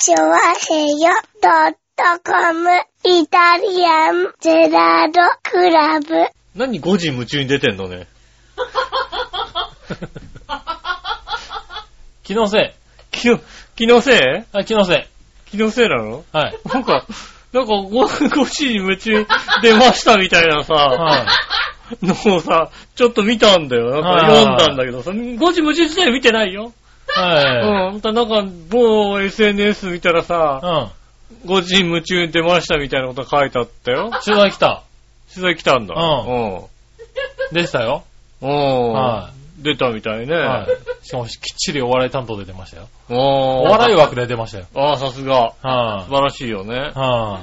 チョワヘヨドットコムイタリアンゼラードクラブ。何5時夢中に出てんのね。気のせい。気の、気のせい？あ、気のせい。気のせいなの？はい。なんか、なんか 5, 5時に夢中出ましたみたいなさ、はのをさ、ちょっと見たんだよ。なんかはい読んだんだけどさ、5時夢中自体見てないよ。い。はい。うん。またなんか、某 SNS 見たらさ、うん。5時夢中に出ましたみたいなこと書いてあったよ。取材来た。取材来たんだ。うんでしたよ。うん。うん。は出たみたいね。はい。しかもきっちりお笑い担当で出ましたよ。おお笑い枠で出ましたよ。ああ、さすが。は素晴らしいよね。い。は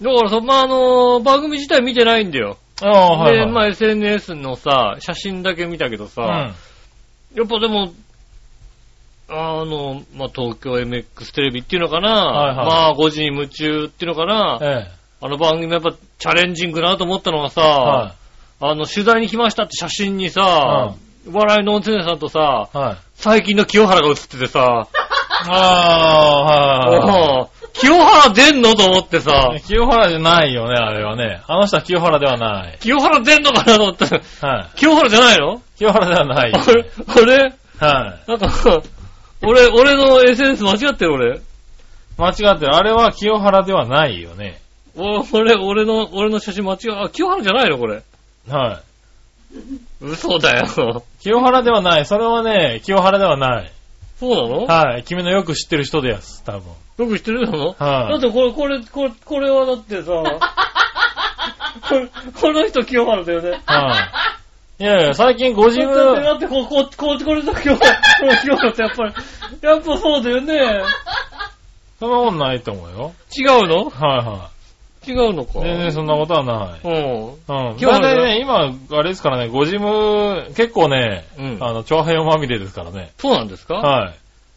だからさ、まあ、あの、番組自体見てないんだよ。い。ああ、はい。で、はいまあ、SNS のさ、写真だけ見たけどさ、うん。やっぱでも、あの、まあ、東京 MX テレビっていうのかな、はいはいまあ、5時に夢中っていうのかな、えあの番組やっぱチャレンジングだなと思ったのがさ、え。はあの、取材に来ましたって写真にさ、笑いの温泉さんとさ、い。はい。最近の清原が写っててさ、ああ、はい。清原出んのと思ってさ、清原じゃないよね、あれはね。あの人は清原ではない。清原出んのかなと思って、はい。清原じゃないの？清原ではない。あれ？あれ？はい。なんか、俺、俺の SNS 間違ってる俺。間違ってる。あれは清原ではないよね。お俺、俺の、俺の写真間違う。あ、清原じゃないのこれ。はい。嘘だよ。清原ではない。それはね、清原ではない。そうなの？はい。君のよく知ってる人です、多分。よく知ってるの？はいだってこれ、これ、これ、これはだってさ、これこの人清原だよね。はい。いやいや、最近ご自だって、だ、ってこう、こう、こう、これと清原、これ清原ってやっぱり、やっぱそうだよね。そんなことないと思うよ。違うのはいはい違うのか。全然そんなことはない。うん。うん。清原大体ね、今、あれですからね、ご自分、結構ね、うんあの、長平まみれですからね。そうなんですかはい。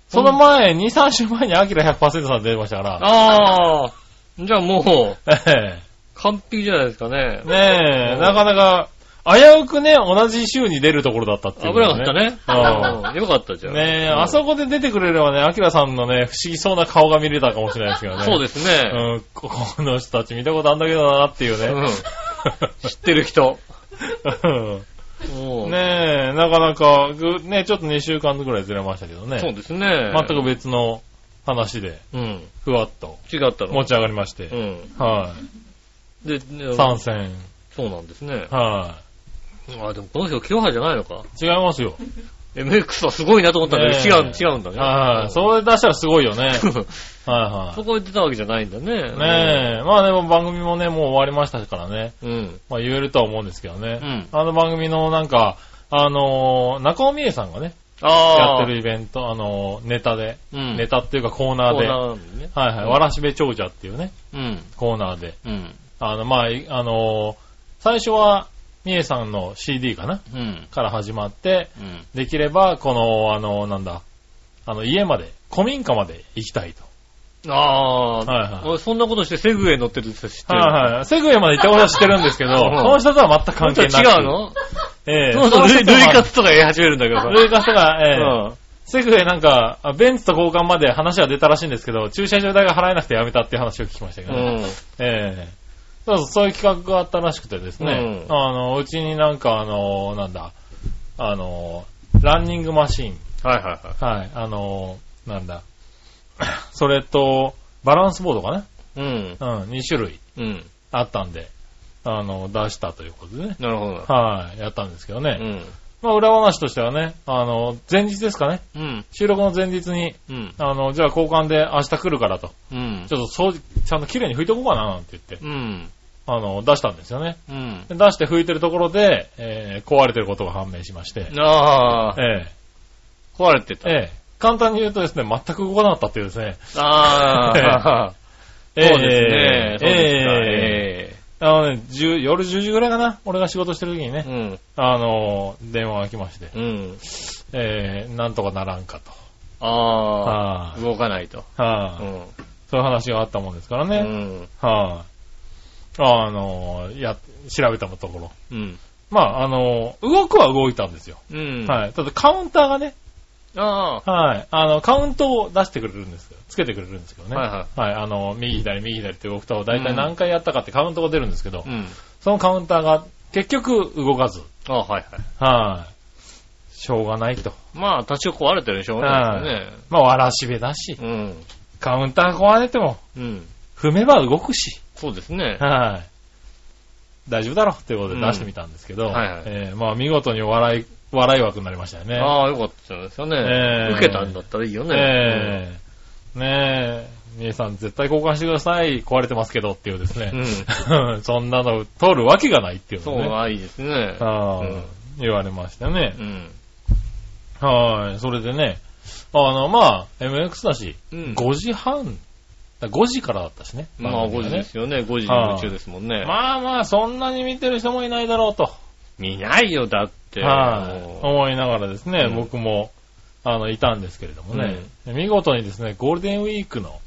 その前、2、3週前にアキラ100%さん出ましたから。ああ。じゃあもう、え完璧じゃないですかね。。ねえ、なかなか、危うくね、同じ週に出るところだったっていう、危なかった。ね。よかったじゃん。ねえ、うんあそこで出てくれればね、アキラさんのね、不思議そうな顔が見れたかもしれないですけどね。そうですね。うん、こ この人たち見たことあんだけどなっていううんね。知ってる人。うんうんねえ、なかなか、ぐね、ちょっと2週間ぐらいずれましたけどね。そうですね。全く別の話で、うん。ふわっと違ったの。持ち上がりまして。うん。はい。で、ね参戦。そうなんですね。はあ、でもこの人清原じゃないのか。い。違いますよ。MX はすごいなと思ったんだけど、違う、ねえ違うんだね。はい。それ出したらすごいよね。はいはそこで出たわけじゃないんだね。い。ねえ。まあでも番組もね、もう終わりましたからね。うん。まあ言えるとは思うんですけどね。うんあの番組のなんか、あのー中尾美恵さんがね、ああ。やってるイベント、あのーネタで、うん。ネタっていうかコーナーで、はい。はい、わらしべ長者っていうね、うん。コーナーで、うん。あの、まあ、いあのー最初は、みえさんの CD かな？うん。から始まって、うん。できれば、この、あの、なんだ、あの、家まで、古民家まで行きたいと。ああ。はいはい俺そんなことしてセグウェイ乗ってるって知ってる。はいはい。セグウェイまで行ったことは知ってるんですけど、うんこの人とは全く関係なく違うの？ええ そうそう、ルイルイカツ。ツとか言い始めるんだけどさ。ルイカツとか、ええうん。セグウェイなんか、あベンツと交換まで話が出たらしいんですけど、駐車場代が払えなくてやめたっていう話を聞きましたけどね。うん。ええそうそう、そういう企画があったらしくてですね、うんあの、うちになんかあの、なんだ、あの、ランニングマシーン、はいはいははい、あの、なんだ、それと、バランスボードかない。うん。うん、2種類うん。あったんで、あの、出したということでね、なるほど。はい、やったんですけどね。うん。まあ、裏話としてはね、あの、前日ですかね、うん。収録の前日に、うん。あの、じゃあ交換で明日来るからと、うん。ちょっと掃除、ちゃんと綺麗に拭いとこうかななんて言って、うん。あの、出したんですよね。うん。で出して拭いてるところで、えー壊れてることが判明しまして、ああ、え壊れてた。えええ簡単に言うとですね、全く動かなかったっていうですね。ああ、ええそうですね。そうですかええあのね、10夜10時ぐらいかな、俺が仕事してる時にね、えうん。あの、電話が来まして、うん。えー、なんとかならんかと。ああ、は動かないと。あ、はあ、うん。そういう話があったもんですからうね。ん。はあ、あの、や、調べたところ。うん。まあ、あの、動くは動いたんですよ。うん。はい。ただカウンターがね、あはい。あの、カウントを出してくれるんですよ。つけてくれるんですけどね。はいははい。あの、右左右左って動くと、大体何回やったかってカウントが出るんですけど、あ。うん。そのカウンターが結局動かず、ああ、はいはい。はい。しょうがないと。まあ、多少壊れてるでしょうね。まあ、わらしべだし、うん。カウンター壊れても、うん。踏めば動くし、そうですね。はい。大丈夫だろっていうことで出してみたんですけど、うんはいはいえーまあ見事に笑い、笑い枠になりましたよね。ああ、よかったですよね。ええ受けたんだったらいいよね。ええねえ、皆さん絶対交換してください。壊れてますけどっていうですね。うん。そんなの通るわけがないっていうそう、のね。ああ、いいですね。ああうん言われましたねう。ん。はい。それでね、あの、まあ、MX だし、うん5時半、だ5時からだったしね。まあ、5番組が時ですよね。5時に夢中ですもんね。まあまあ、そんなに見てる人もいないだろうと。見ないよ、だって。はい。思いながらですね、うん僕も、あの、いたんですけれどもね、見事にですね、ゴールデンウィークの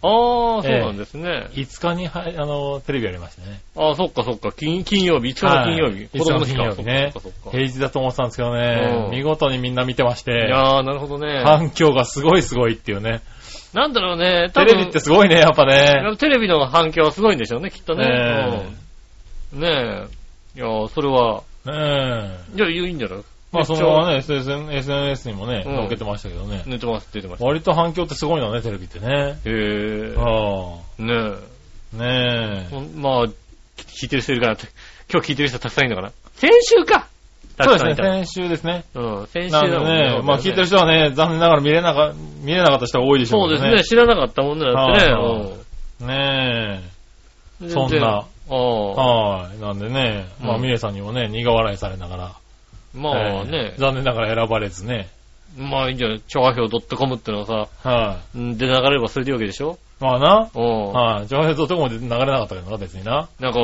ああ、そうなんですね。5日には、あの、テレビやりましたね。ああ、そっかそっか。金金曜日、5日の金曜日。はい子供の日か5日の金曜日ねそっかそっかそっか平日だと思ってたんですけどねう、ん見事にみんな見てましいて、やー、なるほどね。反響がすごいすごいっていうね。なんだろうね、多テ分レビってすごいね、やっぱね。テレビの反響はすごいんでしょうね、きっとね。ねうんねえ。いやー、それは、え。ねえ。じゃあいいんじゃない？まあそのままね、SN SNS にもね、うん載っけてましたけどね。寝てますってました。割と反響ってすごいのね、テレビってね。へあえ。ねあ。ねえ。ほんまあ、聞いてる人いるからって、今日聞いてる人たくさんいるのかな？先週かえ。そうですね、先週ですね。たうん、先週だもんね、まあ聞いてる人はね、残念ながら見れなか、見れなかった人が多いでしょけどそううですね、知らなかったもんね、だってね。ねえ。そんな。はい。なんでね、まあ、うんミネさんにもね、苦笑いされながら。まあえねー、残念ながら選ばれずね。まあいいんじゃない？調和表 .com ってのはさ、はんで流れればそれでいいわけでしょ？い。まあな。うん。はい。上平とともで流れなかったけどな、別にな。なんか、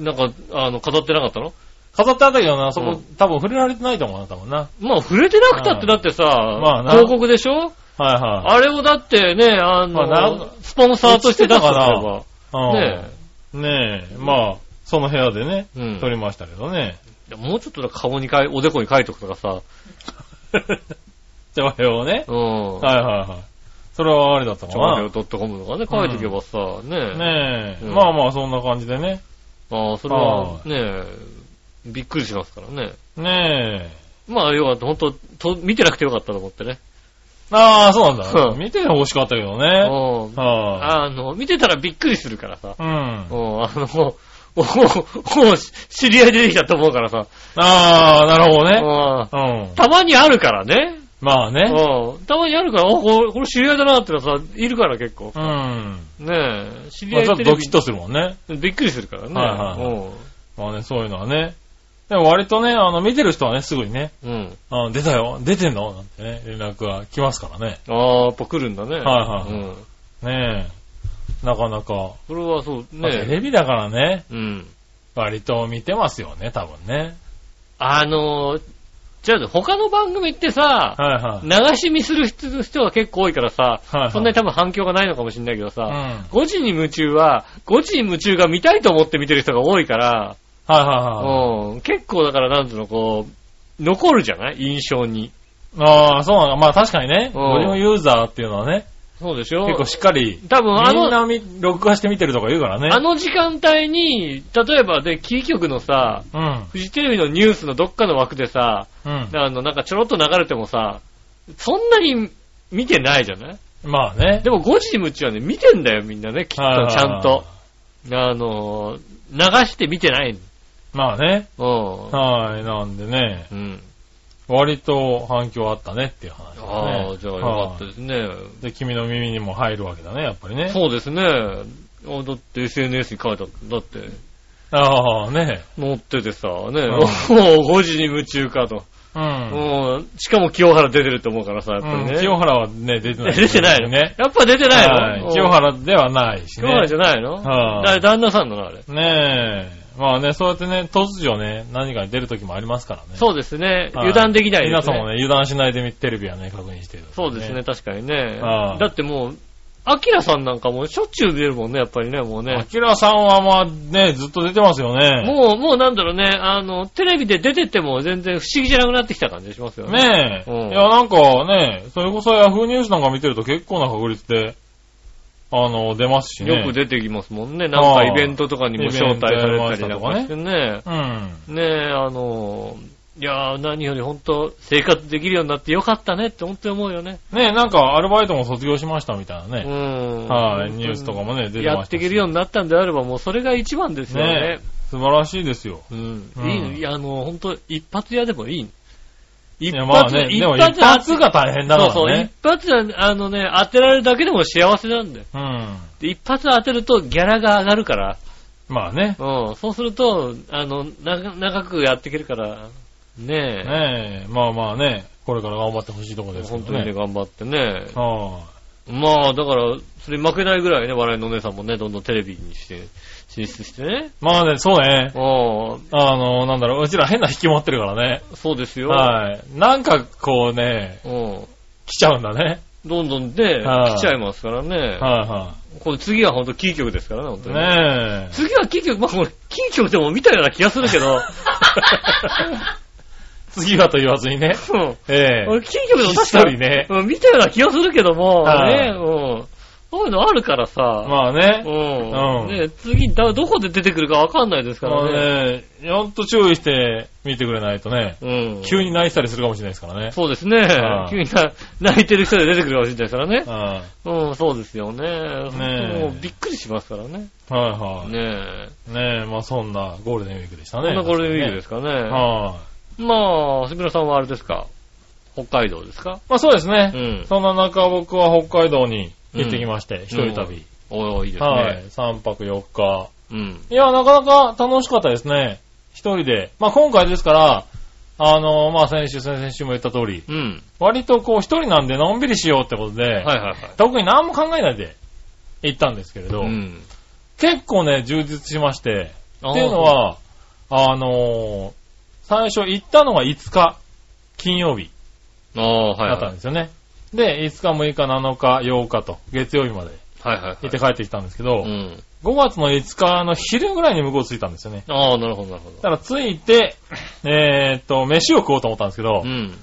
なんか、あの、飾ってなかったの？飾ってあったけどな、そこ、うん多分触れられてないと思うな、多分な。まあ、触れてなくたってだってさ、まあな広告でしょ？はいはあれをだってね、あの、まあなスポンサーとして出すとすれば、い。うんねねえ。まあ、その部屋でね、うん撮りましたけどね。もうちょっと顔に書い、おでこに書いとくとかさ、上平をね。うん。はいはいはい。それはあれだったかな。調和表 .com とかね、書いとけばさ、ねねえ。うんまあまあ、そんな感じでね。ああ、それはね、びっくりしますからね。ねえ。まあ、要は、ほんと、と見てなくてよかったと思ってね。ああ、そうなんだ。うん見てほしかったけどうね。ん。はあの、見てたらびっくりするからさ。い。うん。うん、あの、もう、もう、知り合い出てきたと思うからさ。ああ、なるほどね。うんうん。たまにあるからね。うまあね。ん。たまにあるから、お、これこれ知り合いだなってのさ、いるから結構う。ん。ねえ、知りまあ合いテレビちょっとドキッとするもんね。びっくりするからね。はいはいはいうんまあね、そういうのはね。でも割とね、あの、見てる人はね、すぐにね、うん。あの出たよ、出てんの？なんてね、連絡が来ますからね。ああ、やっぱ来るんだね。はいはいうん。ねえ。なかなか。これはそう、まあテねレビだからね、うん。割と見てますよね、多分ね。あのー、じゃあ、他の番組ってさ、はいはい。流し見する人人が結構多いからさ、はいはいそんなに多分反響がないのかもしれないけどさ、うん5時に夢中は、5時に夢中が見たいと思って見てる人が多いから、はいはいはい。うん、結構だからなんつうの、こう、残るじゃない？印象に。ああ、そうなの。まあ確かにね、うんゴリユーザーっていうのはね、そうでしょ？結構しっかり、多分あの、みんな見録画して見てるとか言うからね。あの時間帯に、例えばで、キー局のさ、うん。フジテレビのニュースのどっかの枠でさ、うん。あの、なんかちょろっと流れてもさ、そんなに見てないじゃない？まあね。でも5時に夢中はね、見てんだよみんなね、きっと、はいはいはいちゃんと。。あの、流して見てない。まあね。うん。はい。なんでね、うん。割と反響あったねっていう話だあね。あ、じゃあよかったですね。で、君の耳にも入るわけだね、やっぱりね。そうですね。あだって SNS に書いてあった。だって、ああ、ね。載っててさ、ね、ん もう5時に夢中かと。うん。もう、しかも清原出てると思うからさ、やっぱりね。うん清原はね、出てない。出てないの？ね。やっぱ出てないの、はい清原ではないしね。清原じゃないの？はいだ旦那さんなのあれ。ねえ。まあね、そうやってね、突如ね、何か出る時もありますからね。そうですね。はい油断できないですね。皆さんもね、油断しないでテレビはね、確認してる、そうですね、。確かにねはい。だってもう、アキラさんなんかもうしょっちゅう出るもんね、やっぱりね、もうねア。キラさんはまあね、ずっと出てますよね。もう、もうなんだろうね、あの、テレビで出てっても全然不思議じゃなくなってきた感じがしますよね。ねえ。うんいや、なんかね、それこそヤフーニュースなんか見てると結構な確率で、あの、出ますしね。よく出てきますもんね。なんかイベントとかにも招待されたりなんかしてね。うん。ねえ、あの、いやー、何より本当生活できるようになってよかったねって本当に思うよね。ねえ、なんかアルバイトも卒業しましたみたいなうね。ん。はい、ニュースとかもね、出てましたしやっていけるようになったんであれば、もうそれが一番ですよねね。素晴らしいですよ。うん。うんいいのいや、あの、本当一発屋でもいい。一いや、まあね、でも一発が大変だからね。そうそう、一発は、あのね、当てられるだけでも幸せなんだよ。うん。で一発当てるとギャラが上がるから、まあね。うん、そうすると、あの、長長くやっていけるから、ねえ、ねえ、まあまあね、これから頑張ってほしいところですけど本当にね、ね。頑張ってね。はまあ、だから、それ負けないぐらいね、笑いのお姉さんもね、どんどんテレビにして、進出してね。い。まあね、そうね。ああの、なんだろう、うちら変な引き持ってるからね。あ、そうですよ。はい。なんかこうね、うん。来ちゃうんだね。どんどんね、はい来ちゃいますからね。はいはこれ次は本当キー局ですからね、本当い。に。ねえ。次はキー局、まあこれ、キー局でも見たような気がするけど、次はと言わずにね。うん。ええ俺、キー局でも確か一人ねうん、見たような気がするけども、はいね、うん。そういうのあるからさ、まあね。うん。うんね、次だ、どこで出てくるかわかんないですかまあらね。ね、ほんと注意して見てくれないとね、うん。急に泣いてたりするかもしれないですからね。そうですねは。い急にな泣いてる人で出てくるかもしれないですからね。はうん、そうですよね。本当えもうびっくりしますからね。いはい。ねえ。ねえ、まあそんなゴールデンウィークでしたね。こんなゴールデンウィークですかね。はまあ、杉村さんはあれですか？北海道ですか？い。まあそうですね。うん。そんな中僕は北海道に行ってきまして、一人旅。おーいいですはいね。。3泊4日。うん。いや、なかなか楽しかったですね。一人で。まあ今回ですから、あの、まあ先週、先々週も言った通り、うん。割とこう一人なんでのんびりしようってことで、はいはいはい。特に何も考えないで行ったんですけれど、うん。結構ね、充実しまして、っていうの、は、あのー最初行ったのが5日、金曜日ああ、はいだったはい。んですよね。で、5日、6日、7日、8日と、月曜日まではいはいはい。行って帰ってきたんですけど、うん。5月の5日の昼ぐらいに向こう着いたんですよね。ああ、なるほどなるほだから着いて、えーっと、飯を食おうと思ったんですけどど。う、ん。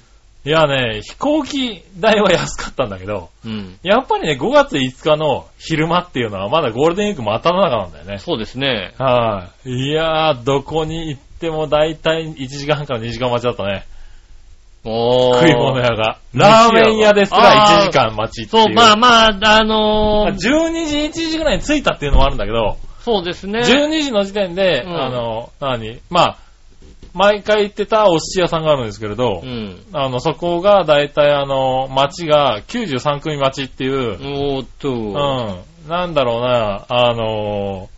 いやね、飛行機代は安かったんだけど、うん。やっぱりね、5月5日の昼間っていうのはまだゴールデンウィーク真っ只中なんだよね。そうですね。はい。いやー、どこに行っても大体1時間半から2時間待ちだったね。おー。食い物屋が。ラーメン屋ですら1時間待ちっていう。そう、まあまあ、あのー、12時、1時ぐらいに着いたっていうのもあるんだけど、そうですね。12時の時点で、うんあの、何？まあ、毎回行ってたお寿司屋さんがあるんですけれど、うん。あの、そこが大体あの、町が93組町っていう、おーっと。うん、なんだろうな、あの、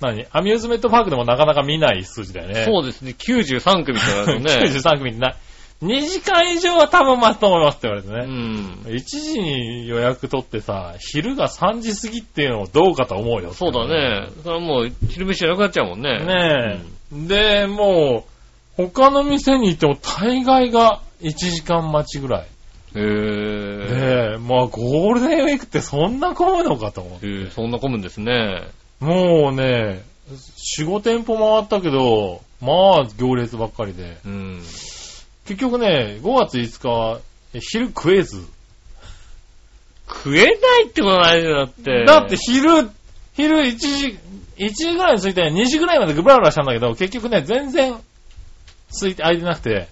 何？アミューズメントパークでもなかなか見ない数字だよね。そうですね。93 組ってなるとね。93組ってない。2時間以上は多分待つと思いますって言われてうね。ん。1時に予約取ってさ、昼が3時過ぎっていうのもどうかと思うよ。そうだね。それはもう、昼飯じゃなくなっちゃうもんね。ねえ。で、もう、他の店に行っても大概が1時間待ちぐらい。へぇで、まあゴールデンウィークってそんな混むのかと思って。そんな混むんですね。もうね、4、5店舗回ったけど、まあ行列ばっかりで。うん。結局ね、5月5日は昼食えず。食えないってことないよ、だって。だって昼、昼1時、1時ぐらいに着いて2時ぐらいまでグブラグラしたんだけど、結局ね、全然、空いて、空いてなくて。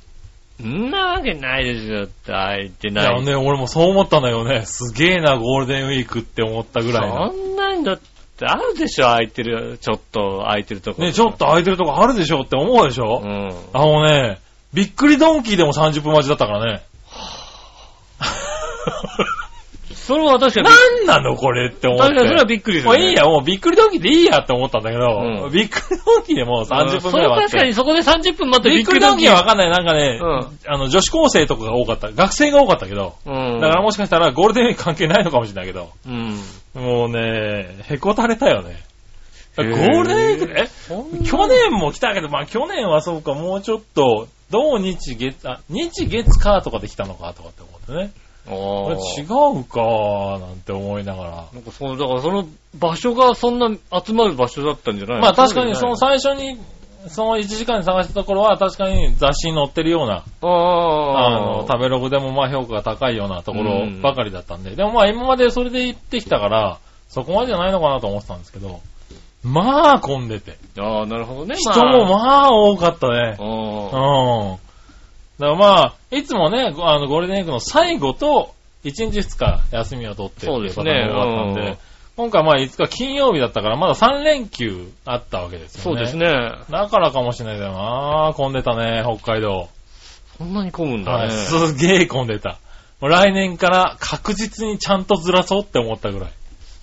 んなわけないでしょ、だって空いていやない。ね、俺もそう思ったんだよね。すげえな、ゴールデンウィークって思ったぐらいの。そんなんだってあるでしょ、空いてる、ちょっと空いてるとこ。ね、ちょっと空いてるとこあるでしょって思うでしょ、うん。あのね、びっくりドンキーでも30分待ちだったからね。それは確かに。なんなのこれって思って。確かにそれはびっくりする、ね。もういいや、もうびっくりドンキーでいいやって思ったんだけど、うんびっくりドンキーでもう30分くらい待って。それ確かにそこで30分待ってびっくりドンキーはわかんない。なんかね、うんあの、女子高生とかが多かった。学生が多かったけど。うん。だからもしかしたらゴールデンウィーク関係ないのかもしれないけど。うん。もうね、へこたれたよね。ゴへーールデンウィークで、え去年も来たけど、まあ去年はそうか、もうちょっと、土日月、あ、日月火とかで来たのかとかって思ってね。違う。うかなんて思いながら。なんかその、だからその場所がそんな集まる場所だったんじゃないまあ確かにその際。最初に、その1時間に探したところは確かに雑誌に載ってるような、あの、食べログでもまあ評価が高いようなところばかりだったんで、でもまあ今までそれで行ってきたから、そこまでじゃないのかなと思ってたんですけど、まあ混んでて。ああ、なるほどね。人もまあ多かったね。あ。うん。だからまあ、いつもね、あの、ゴールデンウィークの最後と、1日2日休みを取ってっていうパターンが多かったんで、そうですね今回まあ5日金曜日だったから、まだ3連休あったわけですよね。そうです。ね。だからかもしれないけどな混んでたね、北海道。そんなに混むんだはい、ね。すげえ混んでた。もう来年から確実にちゃんとずらそうって思ったぐらい。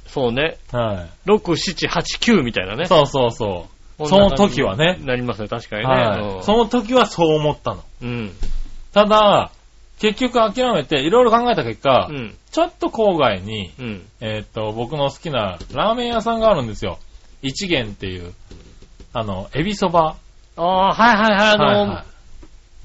そうね。はい。6、7、8、9みたいなね。そうそうそう。その時はね。なりますね、確かにね。はい。その時はそう思ったの。うん。うん。ただ、結局諦めていろいろ考えた結果、うん。ちょっと郊外に、うん。えーっと、僕の好きなラーメン屋さんがあるんですよ。一元っていう、あの、エビそば。ああ、はいはいはい。あの、はいはい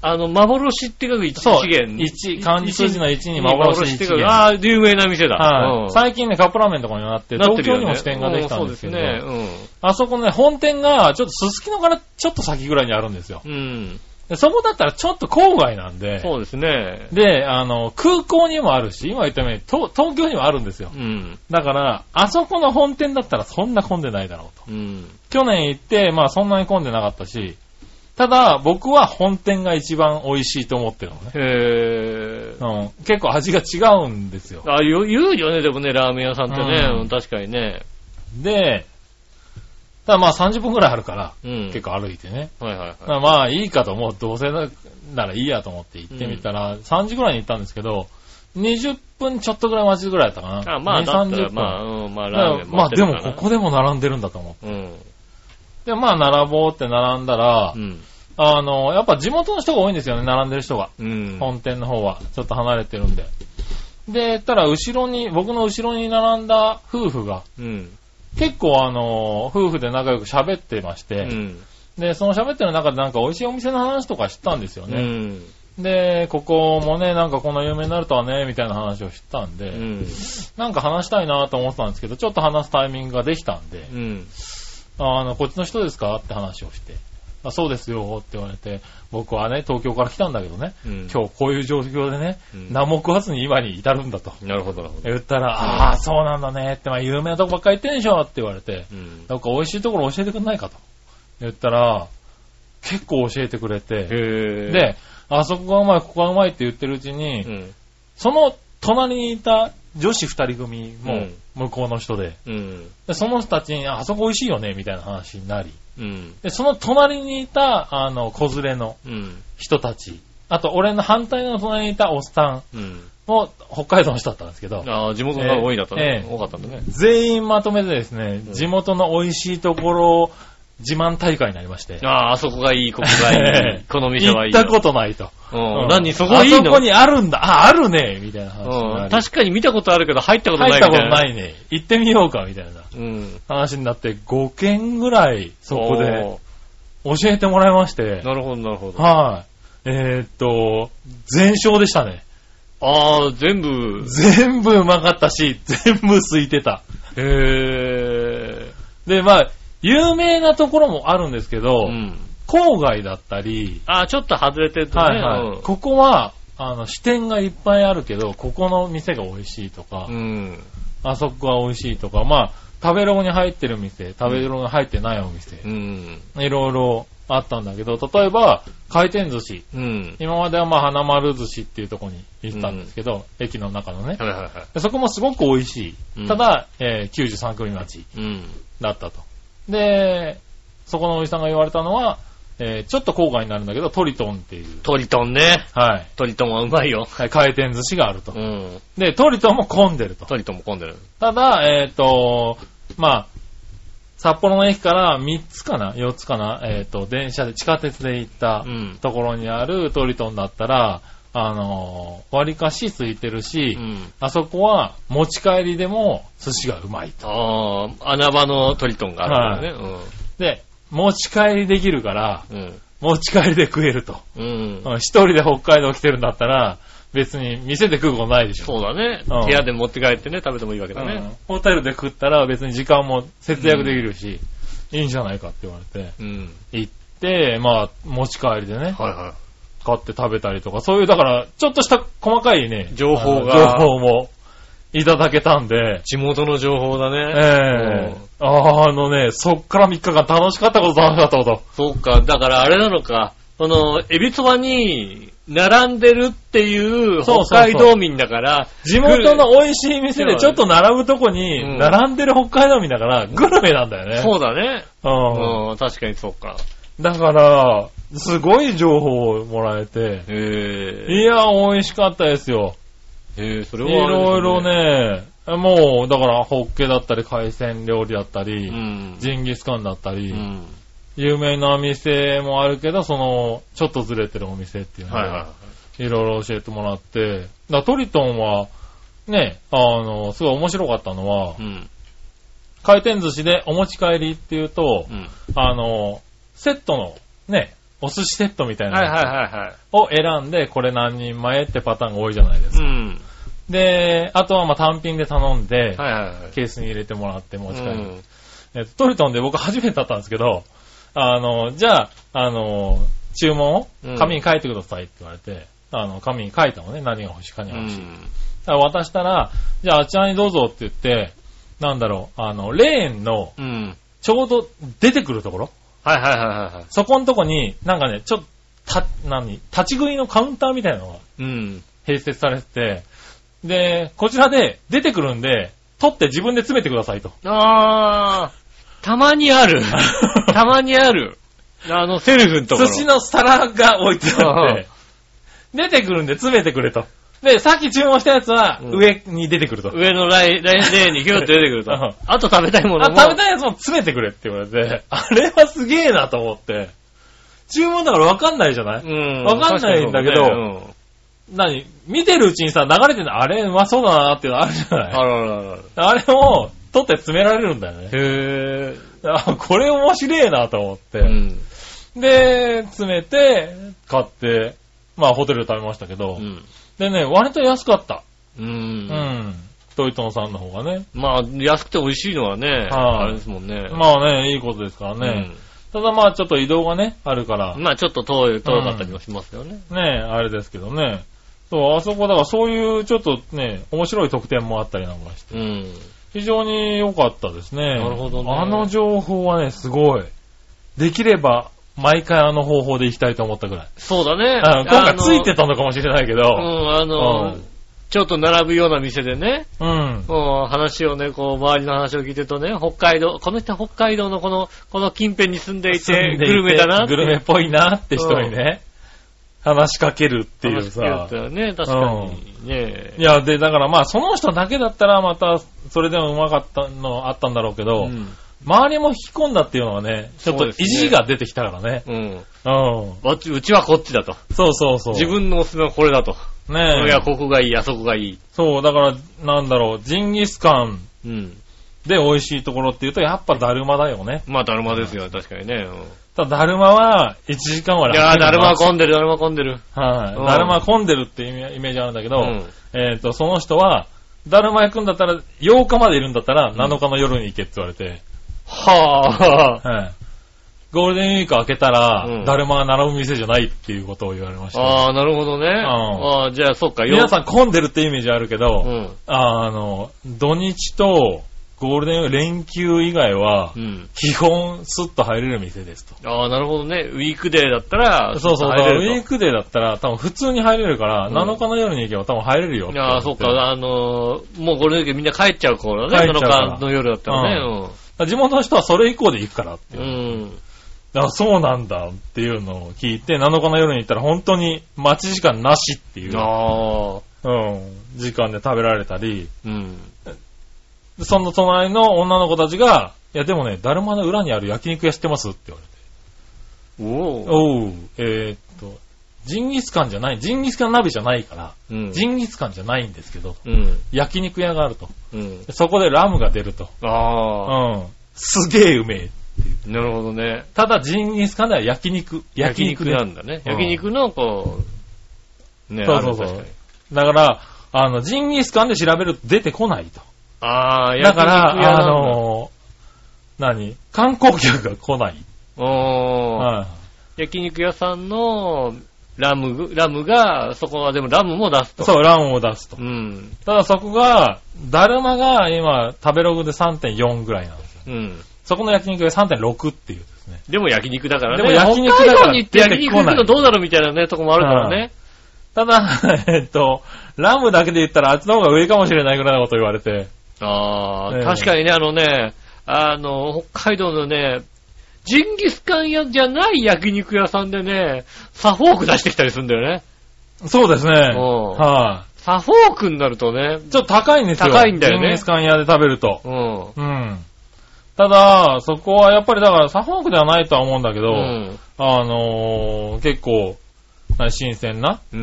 あの、幻って書く一元。一漢字数字の一に幻幻って書く。一元ああ、有名な店だ。うんはい。最近ね、カップラーメンとかになって、東京にも支店ができたんですけど、うんそうですね。あそこのね、本店が、ちょっとすすきのからちょっと先ぐらいにあるんですよ。うん。そこだったらちょっと郊外なんで、そうですね。で、あの、空港にもあるし、今言ったように、東東京にもあるんですよう。ん。だから、あそこの本店だったらそんな混んでないだろうと。うん。去年行って、まあそんなに混んでなかったし、ただ、僕は本店が一番美味しいと思ってるのね。へー。うん。結構味が違うんですよ。あ、言うよね、でもね、ラーメン屋さんってね。うんうん確かにね。で、ただまあ30分くらいあるから、うん。結構歩いてね。はいはいはい。まあまあいいかと思う。どうせならいいやと思って行ってみたら、3時ぐらいに行ったんですけど、20分ちょっとぐらい待ちぐらいだったかな。あ、まあ、2だったら、30分。まあ、うん、まあ、ラーメンまあでもここ。こでも並んでるんだと思う。うん。で、まあ並ぼうって並んだら、うん。あの、やっぱ地元の人が多いんですよね、並んでる人が。うん。本店の方は。ちょっと離れてるんで。で、たら後ろに、僕の後ろに並んだ夫婦が、うん。結構あの、夫婦で仲良く喋ってましうて、ん。で、その喋ってる中でなんか美味しいお店の話とか知ったんですようね。ん。で、ここもね、なんかこんな有名になるとはね、みたいな話を知ったんで、うん。なんか話したいなと思ってたんですけど、ちょっと話すタイミングができたんで、うん。あの、こっちの人ですか？って話をして、あそうですよって言われて、僕はね、東京から来たんだけどね、うん。今日こういう状況でね、うん何も食わずに今に至るんだと。なるほど、なるほど。言ったら、ああ、そうなんだねって、まあ有名なとこばっかり行ってんでしょって言われて、うん。なんか美味しいところ教えてくんないかと。言ったら、結構教えてくれて、で、あそこがうまい、ここがうまいって言ってるうちに、うん。その隣にいた女子二人組もうん向こうの人で、うん。でその人たちに、ああそこ美味しいよね、みたいな話になり、うん。で、その隣にいた、あの、子連れのうん。人たち、あと俺の反対の隣にいたおっさんうん。も北海道の人だったんですけど、ああ、地元が多いだったね。ええ多かったんだね。全員まとめてですね、うん地元の美味しいところ自慢大会になりまして、ああ、あそこがいい、ここがいい。この店はいいよ。行ったことないと。うん。うん何そこいいの？あそこにあるんだ。あ、あるねみたいな話うん。り確かに見たことあるけど入ったことないみたいな。入ったことないね。行ってみようか、みたいなうん。話になって、5件ぐらいそこでお教えてもらいましてー。なるほど、なるほど。はい。えーっと、全勝でしたね。ああ、全部。全部うまかったし、全部空いてた。へえ。で、まあ、有名なところもあるんですけど、うん。郊外だったり、ああ、ちょっと外れてるとね。はいはい。ここは、あの、支店がいっぱいあるけど、ここの店が美味しいとか、うん。あそこが美味しいとか、まあ、食べログに入ってる店、食べログに入ってないお店、うん。いろいろあったんだけど、例えば、回転寿司。うん。今まではまあ、花丸寿司っていうところに行ったんですけど、駅の中のね。はいはいはい。でそこもすごく美味しうんい。ただ、えー93組待ちうん。だったと。で、そこのおじさんが言われたのは、えーちょっと郊外になるんだけど、トリトンっていう、トリトンね。はい。トリトンはうまいよ。はい回転寿司があるとう。ん。で、トリトンも混んでると。トリトンも混んでる。ただ、えっ、と、まあ、札幌の駅から3つかな ?4 つかなえっ、と、電車で、地下鉄で行ったうん。ところにあるトリトンだったら、あのー割かしついてるし、うん。あそこは持ち帰りでも寿司がうまいと。ああ、穴場のトリトンがあるからね。で、持ち帰りできるから、うん。持ち帰りで食えると。うん。うん一人で北海道来てるんだったら、別に店で食うことないでしょ。そうだね。うん部屋で持って帰ってね、食べてもいいわけだうんね。ホテルで食ったら別に時間も節約できるし、いいんじゃないかって言われて、うん。行って、まあ、持ち帰りでね、はいは買って食べたりとか、そういう、だから、ちょっとした細かいね、情報が情報もいただけたんでい。、地元の情報だえね。えああのね、そっから3日間楽しかったこと楽しかったこと。そうか、だからあれなのか、その、エビそばに、並んでるっていうそうそうそう北海道民だから、地元の美味しい店でちょっと並ぶとこにうん並んでる北海道民だから、グルメなんだよね。そうだね。うん。うん、確かにそうか。だから、すごい情報をもらえて、へえ。いや、美味しかったですよ。へえ、それいはあれですね。ろいろね、もう、だから、ホッケだったり、海鮮料理だったり、うん。ジンギスカンだったり、うん。有名な店もあるけど、その、ちょっとずれてるお店っていうのはいはで、いろいろ教えてもらって、だトリトンは、ね、あの、すごい面白かったのはい。う、ん。回転寿司でお持ち帰りっていうと、うん。あの、セットの、ね、お寿司セットみたいはいはいなはいはい。を選んで、これ何人前ってパターンが多いじゃないですか。うん。で、あとはまあ単品で頼んで、はいはいはい。ケースに入れてもらって持ち帰る。うんえっと、トリトンで僕初めてだったんですけど、あの、じゃあ、あの、注文をうん紙に書いてくださいって言われて、あの、紙に書いたのね、何が欲しいかに欲しい。ん。だから渡したら、じゃああちらにどうぞって言って、なんだろう、あの、レーンのうん。ちょうど出てくるところはいはいはいはいはい。そこのとこに、なんかね、ちょっと、た、何？立ち食いのカウンターみたいなのがうん。併設されてて、で、こちらで出てくるんで、取って自分で詰めてくださいと。あー、たまにある。たまにある。あの、セルフのところ。寿司の皿が置いてあっうんて、出てくるんで詰めてくれと。で、さっき注文したやつはうん上に出てくると。上のライン、ラインレーンにヒューッと出てくるとうん。あと食べたいものあ、も。食べたいやつも詰めてくれって言われて、あれはすげえなと思って。注文だからわかんないじゃない、うん。わかんないんだけど確かにそうね何？見てるうちにさ、流れてるの、あれうまそうだなっていうのあるじゃうん。ない？あらららら。あれを取って詰められるんだよね。へあ、これ面白いなと思って。ぇうん。で、詰めて、買って、まあホテルで食べましたけど、うん。でね、割と安かった。う。うんん。トイトンさんの方がね。まあ、安くて美味しいのはね、あれですもんね。まあね、いいことですからね。ただまあちょっと移動がね、あるから、うん。まあ、ちょっと遠い、遠かったりもしますよね。ね、あれですけどね。そう、あそこだからそういうちょっとね、面白い特典もあったりなんかして、うん。非常に良かったですね。なるほどねあの情報はね、すごい。できれば、毎回あの方法で行きたいと思ったぐらい。そうだね。うん今回ついてたたのかもしれないけど、うん、あのうん、ちょっと並ぶような店でね、うん。うん話をね、こう、周りの話を聞いてるとね、北海道、この人は北海道のこの、この近辺に住んでいて、いてグルメだなって。グルメっぽいなって人にね、話しかけるっていうさけ。るってね、確かに。ねいや、で、だからまあ、その人だけだったらまた、それでもうまかったのあったんだろうけど、うん。周りも引き込んだっていうのはね、ちょっと意地が出てきたからね。うん。うん。わっちうちはこっちだと。そうそうそう。自分のおすすめはこれだと。ねえ。いや、ここがいい、あそこがいい。そう、だから、なんだろう、ジンギスカンうん。で美味しいところって言うと、やっぱだるまだよね。まあ、だるまですよ、確かにね。ただ、だるまは1時間はうんいやー、だるま混んでる、だるまは混んでる。うんはい。だるまは混んでるってイメイメージあるんだけど、うん。えっ、と、その人は、だるま行くんだったら、8日までいるんだったら、7日の夜に行けって言われて、はあ。はい。ゴールデンウィーク開けたら、うんだるまが並ぶ店じゃないっていうことを言われました。ああ、なるほどね。ああ、じゃあ、そっか、皆さん。ん混んでるってイメージあるけど、うん。あの、土日とゴールデンウィーク連休以外はう、ん。基本スッと入れる店ですと。ああ、なるほどね。ウィークデーだったら、そうそう、ウィークデーだったら多分普通に入れるから、うん7日の夜に行けば多分入れるよって言われて。ああ、そっか、あのー、もうゴールデンウィークみんな帰っちゃう頃だね、7帰っちゃうから日の夜だったらね。地元の人はそれ以降で行くからってう。ん。あ、そうなんだっていうのを聞いて、7日の夜に行ったら本当に待ち時間なしっていう、ああ。うん、時間で食べられたり、うん。その隣の女の子たちが、いやでもね、だるまの裏にある焼肉屋知ってますって言われて。おお。おう、えーっと、ジンギスカンじゃない、ジンギスカン鍋じゃないから、うん。ジンギスカンじゃないんですけど、うん。焼肉屋があると。うん。そこでラムが出ると。ああ。うん。すげえうめえ。なるほどね。ただジンギスカンでは焼肉。焼肉でなんだね。うん焼肉の、こう、ね、そうそうそうだから、あの、ジンギスカンで調べると出てこないと。ああ、だから、あ焼肉屋なんだ、のー、何？観光客が来ない。おーはい焼肉屋さんのラム、ラムが、そこはでもラムも出すと。そう、ランを出すとう。ん。ただそこが、だるまが今、食べログで3.4ぐらいなんですよ。うん。そこの焼肉が3.6っていうですね。でも焼肉だからね。でも焼肉だから北海道に行って焼肉行くのどうだろうみたいなね、とこもあるからね。ただ、えっと、ラムだけで言ったらあっちの方が上かもしれないぐらいのこと言われて。ああ、ええ確かにね、あのね、あの、北海道のね、ジンギスカン屋じゃない焼肉屋さんでね、サフォーク出してきたりするんだよね。そうですね。うんはサフォークになるとね、い。ちょっと高いんですよ。高いんだよねジンギスカン屋で食べると。うん。うん。ただ、そこはやっぱりだからサフォークではないとは思うんだけど、うん。あのー、結構、新鮮な、うん。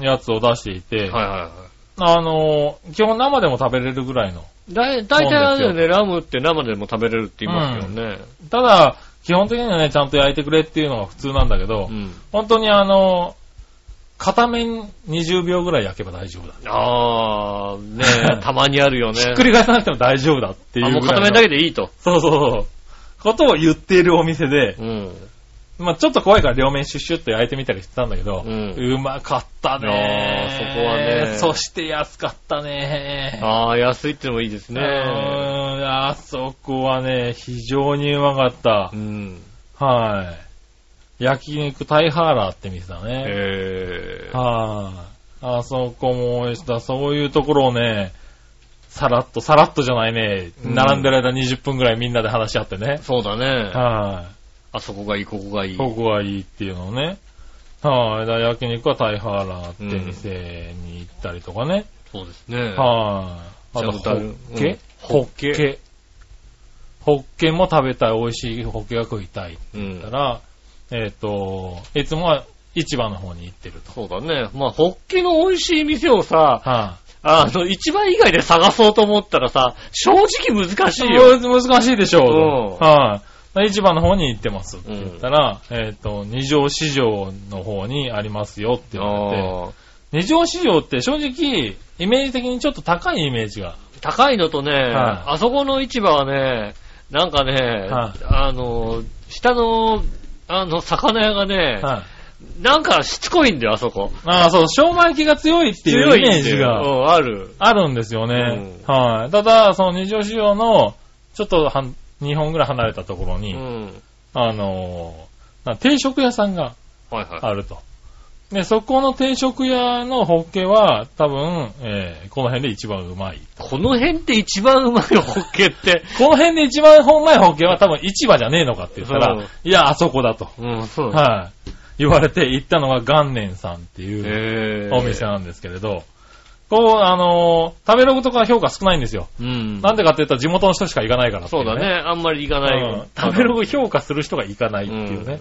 うん、やつを出していて、はいはいはい。あのー、基本生でも食べれるぐらいの。だい、大体あれだよね、ラムって生でも食べれるって言いますよね。ただ、基本的にはね、ちゃんと焼いてくれっていうのが普通なんだけど、うん。本当にあのー、片面20秒ぐらい焼けば大丈夫だ。ああ、ねえ、たまにあるよね。ひっくり返さなくても大丈夫だっていうあ、ぐらいう片面だけでいいと。そうそうそう。ことを言っているお店で、うん。まあちょっと怖いから両面シュッシュッと焼いてみたりしてたんだけど、ううんまかったねあーそこはねそして安かったねああ、安いってのもいいですうね。ーんあそこはね、非常にうまかったう。ん。はい。焼肉タイハーラーって店だね。へえ。はい。あそこもした。そういうところをね、さらっと、さらっとじゃないね、うん並んでる間20分ぐらいみんなで話し合ってね。そうだね。はい。あそこがいい、ここがいい。ここがいいっていうのをね。はい。だ焼肉はタイハーラーって店に行ったりとかね。そうですね。はい。あと、ホッケ、うんホッケケ。ホッケも食べたい、美味しいホッケが食いたいってうん言った。ら、えっ、と、いつもは市場の方に行ってると。そうだね。まあ、ホッケの美味しい店をさ、はあの、市場以外で探そうと思ったらさ、正直難しい。いよ。む難しいでしょう。うんはい。市場の方に行ってますって言ったら、えっ、と、二条市場の方にありますよって言われて、二条市場って正直、イメージ的にちょっと高いイメージが。高いのとね、はいあそこの市場はね、なんかね、はいあの、下の、あの、魚屋がね、はい。なんかしつこいんだよ、あそこ。ああ、そう、商売気が強いっていうイメージがうん、ある。あるんですよね。はい。ただ、その二条市場の、ちょっとはん2本ぐらい離れたところに、うん。あの定食屋さんがはいはい。あると。で、そこの定食屋のホッケは、多分、えーこの辺で一番うまい。この辺って一番うまいホッケって。この辺で一番うまいホッケは多分市場じゃねえのかって言ったうんら、いや、あそこだと。うん、そう。はい。言われて行ったのが元年さんっていうへお店なんですけれど、こう、あのー食べログとか評価少ないんですよ。うん。なんでかって言ったら地元の人しか行かないからっていそうだね。あんまり行かないうんよ。食べログ評価する人が行かないっていうね。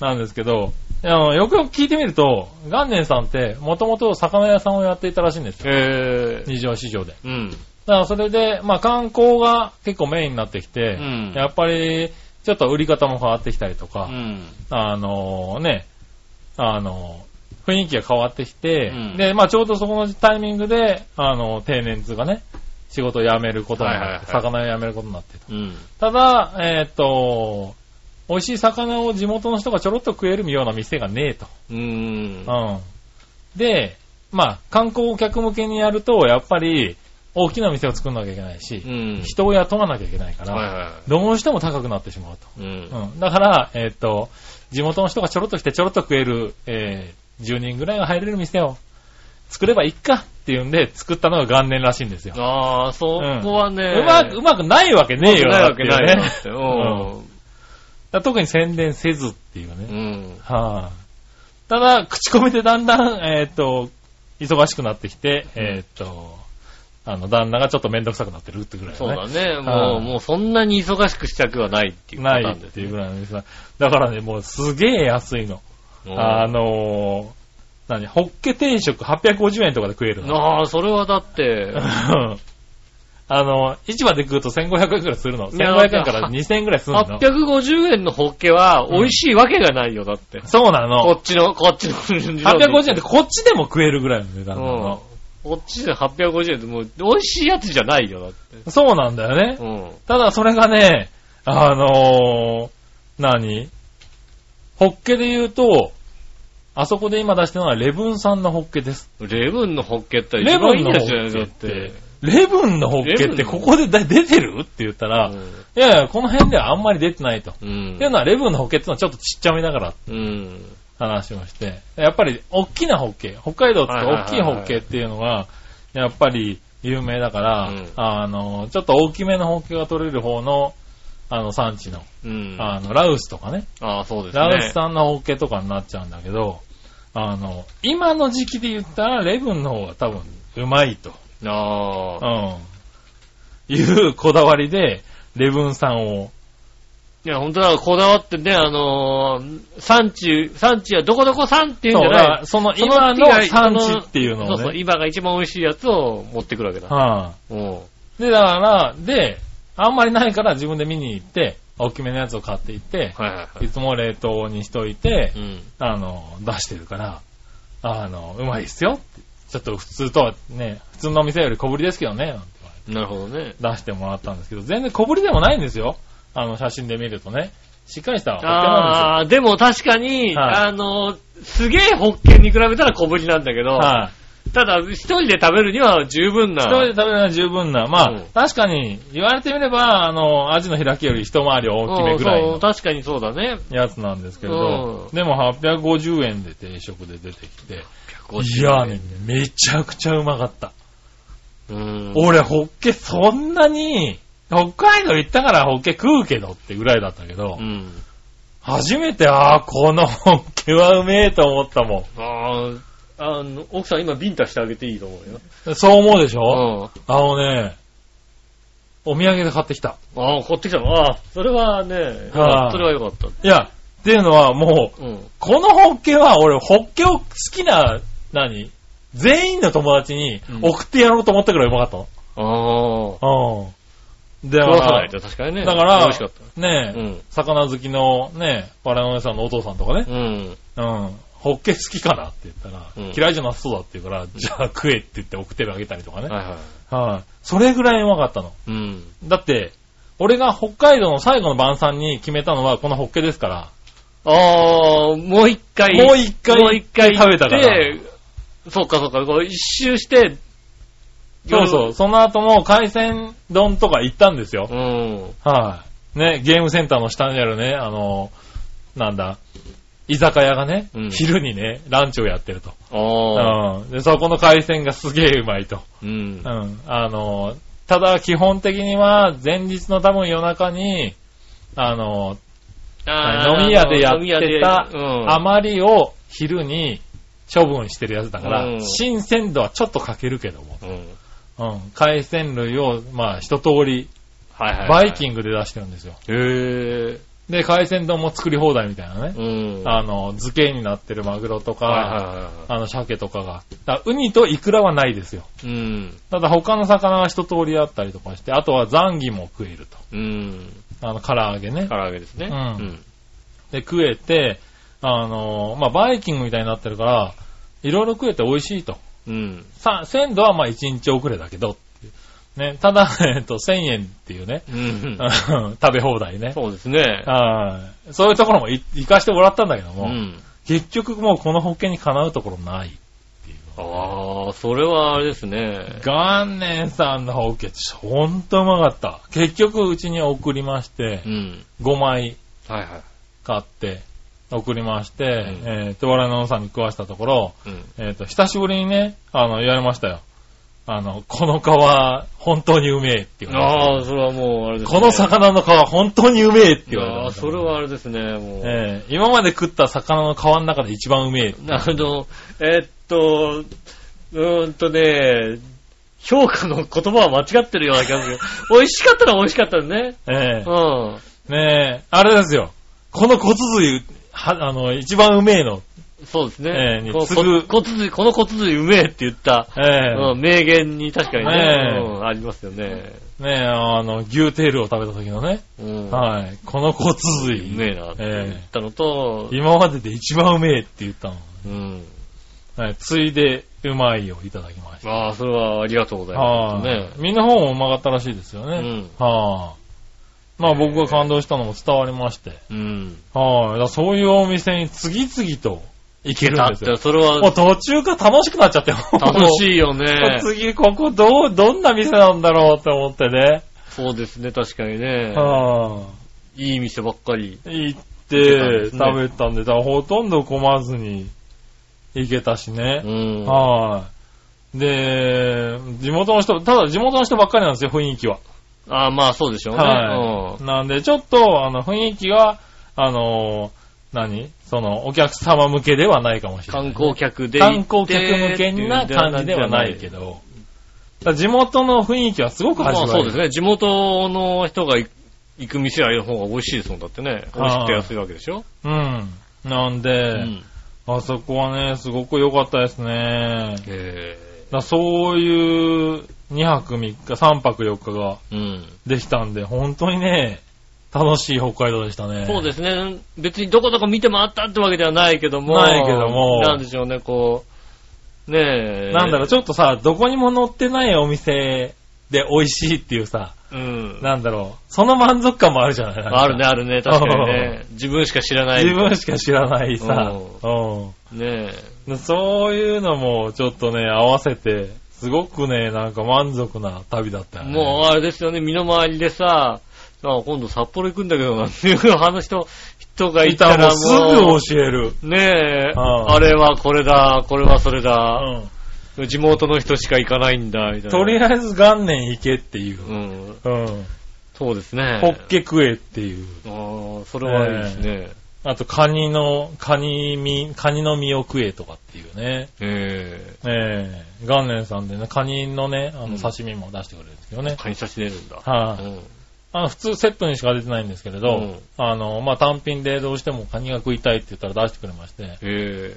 なんですけど、あのよくよく聞いてみると、元年さんって、もともと魚屋さんをやっていたらしいんですよ。へえ。二条市場で。うん。だからそれで、まあ観光が結構メインになってきて、うんやっぱり、ちょっと売り方も変わってきたりとか、うん。あのね、あの雰囲気が変わってきて、うんで、まあちょうどそこのタイミングで、あの、定年図がね、仕事を辞めることになって、はいはいはい魚を辞めることになってと。うん。ただ、えーっと、美味しい魚を地元の人がちょろっと食えるような店がねえと。うん。うん。で、まあ、観光客向けにやると、やっぱり、大きな店を作らなきゃいけないし、うん。人を雇わなきゃいけないから、はいはどうしても高くなってしまうと。い。うん。うん。だから、えーっと、地元の人がちょろっと来てちょろっと食える、えー、10人ぐらいが入れる店を作ればいいかっていうんで作ったのが元年らしいんですよ。ああ、そこはね。うまく、うまくないわけねえよないわけないよって。だうん。から特に宣伝せずっていうね。うん。はい、ただ、口コミでだんだん、えーっと、忙しくなってきて、えーっと、あの、旦那がちょっとめんどくさくなってるってぐらいそうだね。だね。もう、はいもうそんなに忙しくしたくはないっていうパタないっていうぐらいなんですが。だからね、もうすげえ安いの。うんあのー、何、ホッケ定食850円とかで食えるの。ああ、それはだって、あの、市場で食うと1500円くらいするの。いや1500円から2000円くらいするの。850円のホッケは美味しいわけがないよ、だって。そうなこの。っちの、こっちの。850円ってこっちでも食えるぐらいの値段うんなの。。こっちで850円ってもう美味しいやつじゃないよ、だって。そうなんだよね。うん。ただそれがね、あのー、何？ホッケで言うと、あそこで今出してるのはレブン産のホッケです。レブンのホッケってレ一番いいブンのホんですよね、だっッケってて。。レブンのホッケってここでだ出てるって言ったら、いやいや、この辺ではあんまり出てないと。うん。うんっていうのはレブンのホッケってのはちょっとちっちゃめだからうん。話をして、やっぱり大きなホッケ、北海道って大きいホッケっていうのが、やっぱり有名だから、うんあの、ちょっと大きめのホッケが取れる方の、あの、産地の、うん。あの、ラウスとかね、ああ、そうですね。ラウス産のホッケとかになっちゃうんだけど、あの、今の時期で言ったら、レブンの方が多分、うまいと。ああ。うん。いうこだわりで、レブン産を。いや、本当だ、こだわってね、あのー産地、産地はどこどこ産っていうんそう、じゃないその今の産地っていうのそうそう、をね。今が一番美味しいやつを持ってくるわけだ。はうん。い。で、だから、で、あんまりないから自分で見に行って、大きめのやつを買っていって、はいはいはいいつも冷凍にしといてい。う、ん。あの、出してるから、あの、うまいっすよって。ちょっと普通とはね、普通のお店より小ぶりですけどね、なんて言われてなるほどね。出してもらったんですけど、全然小ぶりでもないんですよ。あの、写真で見るとね。しっかりしたホッケなんああ、でも確かに、はいあの、すげえホッケに比べたら小ぶりなんだけど、ですよ。はい。ただ、一人で食べるには十分な。一人で食べるのは十分な。まあ、うん確かに、言われてみれば、あの、アジの開きより一回り大きめぐらい確かにそうだね。やつなんですけれど、うんでも850円で定食で出てきて、いややね、めちゃくちゃうまかった。うん。俺、ホッケそんなに、北海道行ったからホッケ食うけどってぐらいだったけど、うん。初めて、ああ、このホッケはうめえと思ったもああ、あの、奥さん今ビンタしてあげていいと思うよ。ん。そう思うでしょ、うん。あのね、お土産で買ってきた。ああ、買ってきたのああ、それはね、はいそれはよかった。いや、っていうのはもう、うん。このホッケは俺、ホッケを好きな、何？全員の友達にうん送ってやろうと思ったくらいうまかったの。ああ。うん。で、食わさないだと確かにね。から、美味しかった。ねえ、うん魚好きのね、パラノネさんのお父さんとかね、うん。うん。ホッケ好きかなって言ったら、うん嫌いじゃなさそうだって言うから、じゃあ食えって言って送ってあげたりとかね。はいはい。はい。それぐらいうまかったの。うん。だって、俺が北海道の最後の晩餐に決めたのはこのホッケですから。ああ、もう一回。もう一回もう一回食べたからそうかそうか、こう一周して、そうそう。その後も海鮮丼とか行ったんですよ。うん。はい。ね、ゲームセンターの下にあるね、あの、なんだ、居酒屋がね、うん昼にね、ランチをやってると。ああ。うん。で、そこの海鮮がすげえうまいと。うんう。ん。あの、ただ基本的には前日の多分夜中に、あの、あー飲み屋でやっ飲み屋でてたうん。余りを昼に処分してるやつだから、うん新鮮度はちょっと欠けるけども、うん。うん。海鮮類を、まあ一通り、はいはい。バインキングで出してるんですよ。グ。へえ。で、海鮮丼も作り放題みたいなね。うん。あの、漬けになってるマグロとか、はいはいはいはあの、鮭とかが。だからウニとイクラはないですよ。い。うん。ただ他の魚は一通りあったりとかして、あとはザンギも食えると。うん。あの、唐揚げね。唐揚げですね。うんで、食えて、あの、まあ、バイキングみたいになってるから、いろいろ食えて美味しいと。うん。うん。さ、鮮度はまあ1日遅れだけどっね、ただ、えっと、1000円っていうね、うん。食べ放題ね。そうですね。はいそういうところもい行かしてもらったんだけども、うん。結局もうこの保険にかなうところないっていう。ああ、それはあれですね。元年さんの保険、ほんとうまかった。結局うちに送りましてう、ん。5枚はいはい。買って、送りまして、んえっと、我々のさんに食わしたところ、うん。えっと、久しぶりにね、あの、言われましたよ。あの、この皮、本当にうめえって言われましたああ、それはもうあれですね。この魚の皮、本当にうめえって言われああ、ました。それはあれですね、もう。ええ今まで食った魚の皮の中で一番うめえ。あの、えっと、うーんとね、評価の言葉は間違ってるような気がする。美味しかったら美味しかったですね。えうん。えねえ、あれですよ。この骨髄、は、あの、一番うめえの、そうですえね。えにこの骨髄、この骨髄うめえって言った、ええうん名言に確かにね、ありますよね。ねえ、あの、牛テールを食べた時のね。うんはい。この骨う髄。めえなって言ったのと、今までで一番うめえって言ったの。うん。はい。ついで、うまいをいただきました。ああ、それはありがとうございはます。みんな方もうまかったらしいですよね。うん。はい。まあ僕が感動したのも伝わりまして。うん。はい。そういうお店に次々と行けるだって、んですよ。それはもう途中から楽しくなっちゃって。楽しいよいね。次ここどう、どんな店なんだろうって思ってね。そうですね、確かにね。はいい店ばっかり。い。行って食べたんで、だからほとんど混まずに行けたしうね。ん。はい。で、地元の人、ただ地元の人ばっかりなんですよ、雰囲気は。ああ、まあそうでしょうね。はい。なんで、ちょっと、あの、雰囲気が、あの、何？その、お客様向けではないかもしれない。観光客で観光客向けな感じではないけど。地元の雰囲気はすごくま味わえる。あそうですね。地元の人が行行く店はの方が美味しいですもんだってね。美味しくて安いわけでしょうん。なんうで、ん。あそこはね、すごく良かったですね。えだそういう2泊3日、3泊4日が。できたんで、本当にね、楽しい北海道でしたね。そうですね。別にどこどこ見て回ったってわけではないけども。ないけどもなんでしょうね、こう。ねえ。なんだろう、ちょっとさ、どこにも載ってないお店で美味しいっていうさ、うん。なんだろう、その満足感もあるじゃないあるね、。あるね。確かにね。自分しか知らない。自分しか知らないさ、ううん。ねえ。そういうのもちょっとね、合わせて、すごくね、なんか満足な旅だったよね。もうあれですよね、身の回りでさ、あ今度札幌行くんだけどなっていう話と、人がいいたたららももううすぐ教える。ねえ、うんあれはこれだ、これはそれだ、うん。地元の人しか行かないんだ、みたいな。とりあえず元年行けっていう。うん。うん。そうですね。ホッケ食えっていう。ああ、それはいいですね。あと、カニの、カニ身、カニの身を食えとかっていうね。えええ元年さんでね、カニのね、あうんの、刺身も出してくれるんですけどねえ。。カニ刺し出るんだ。はい、うんあの、普通セットにしか出てないんですけれど、うんあの、まあ、単品でどうしてもカニが食いたいって言ったら出してくれまして、え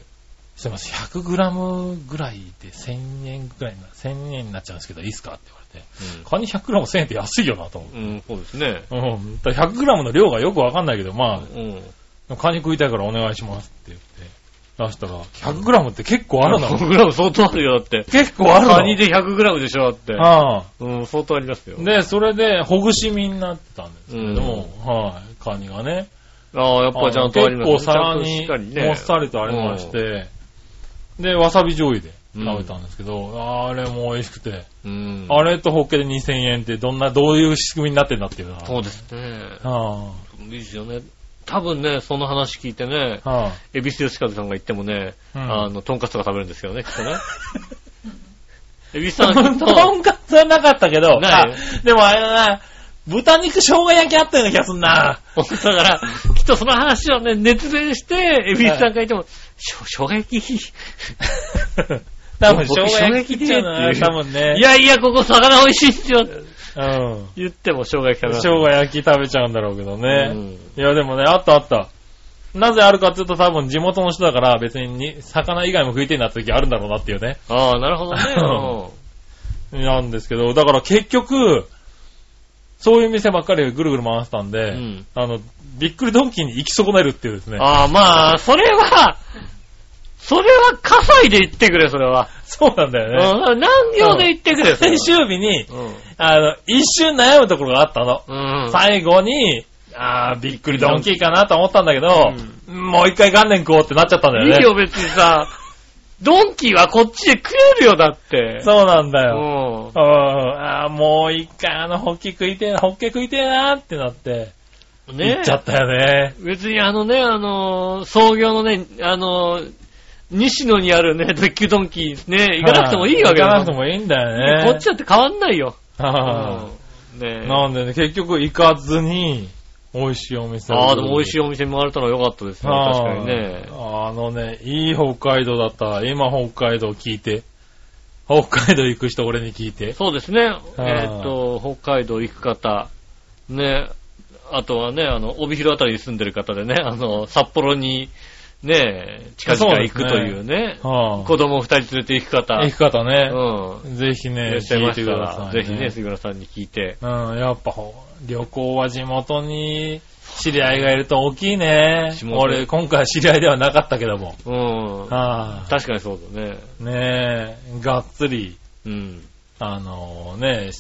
すいません、100g ぐらいで1000円ぐらいな、1000円になっちゃうんですけど、いいっすかって言われて、えカニ 100g1000 円って安いよなと思う。うん。うん、そうですね。うん。だから 100g の量がよくわかんないけど、まうん。あ、カニ食いたいからお願いしますって、出したら、100g って結構あるの。100グラム相当あるよ、だって。結構あるの。カニで100グラムでしょ、だって。ああ。うん、相当ありますよ。で、それで、ほぐし身になってたんですけれども、はい、カニがね。ああ、やっぱちゃんとあります結構皿にもっさりとありまして、で、わさび醤油で食べたんですけど、あれも美味しくて、うん。あれとホッケで2000円ってどんな、どういう仕組みになってんだっていうのは。そうですね。はいいですよね。多分ね、その話聞いてね、エビス吉和さんが言ってもね、うんあの、トンカツとか食べるんですよね、きっとね。エビスさんきっと、とんかつはなかったけど、なでもあれだな、豚肉生姜焼きあったような気がすんな。だから、きっとその話をね、熱弁して、エビスさんが言っても、しょ生姜焼き？多分生僕姜焼きって言うのは多分ね。いやいや、ここ魚美味しいっすようん。言っても生姜焼き食べます生姜焼き食べちゃうんだろうけどね。うんいや、でもね、あったあった。なぜあるかっていうと多分地元の人だから別にに魚以外も食いてえなって時あるんだろうなっていうね。ああ、なるほどね。なんですけど、だから結局、そういう店ばっかりぐるぐる回してたんで、うんあの、びっくりドンキーに行き損ねるっていうですね。ああ、まあ、それは、それは、葛西で言ってくれ、それは。そうなんだよね。うん、何行で言ってくれ、それは最終日に、うあの、一瞬悩むところがあったの。ん。うん。最後に、あー、びっくりドンキーかなと思ったんだけど、もう一回元年食おうってなっちゃったんだよね。いいよ、別にさ。ドンキーはこっちで食えるよ、だって。そうなんだうよ。ん。うん。あーもう一回あのホッケ食いてえな、ホッケ食いてえなってなって、行ねっちゃったよね。別にあのね、あのー、創業のね、あのー、西野にあるね、ドッキュドンキーね、行かなくてもいいわけだ行かなくてもいいんだよね。こっちだって変わんないよ。ねいなんでね、結局行かずに、美味しいお店ああ、でも美味しいいお店回れたのは良かったですね。確かにね。あのね、いい北海道だった。今北海道聞いて。北海道行く人俺に聞いて。そうですね。はいえーっと、北海道行く方、ね、あとはね、あの、帯広あたりに住んでる方でね、あの、札幌にねえ、近々行くというね、は子供二人連れて行く方、あ、行く方ね、うん。ぜひね、いらっしゃい聞いてましたら、ください、ぜひね、杉村さんに聞いて。うん、やっぱほ、旅行は地元に知り合いがいると大きいね俺、今回知り合いではなかったけども。うん。は確かにそうだね。い、ねえ、がっつり、うん。あのね、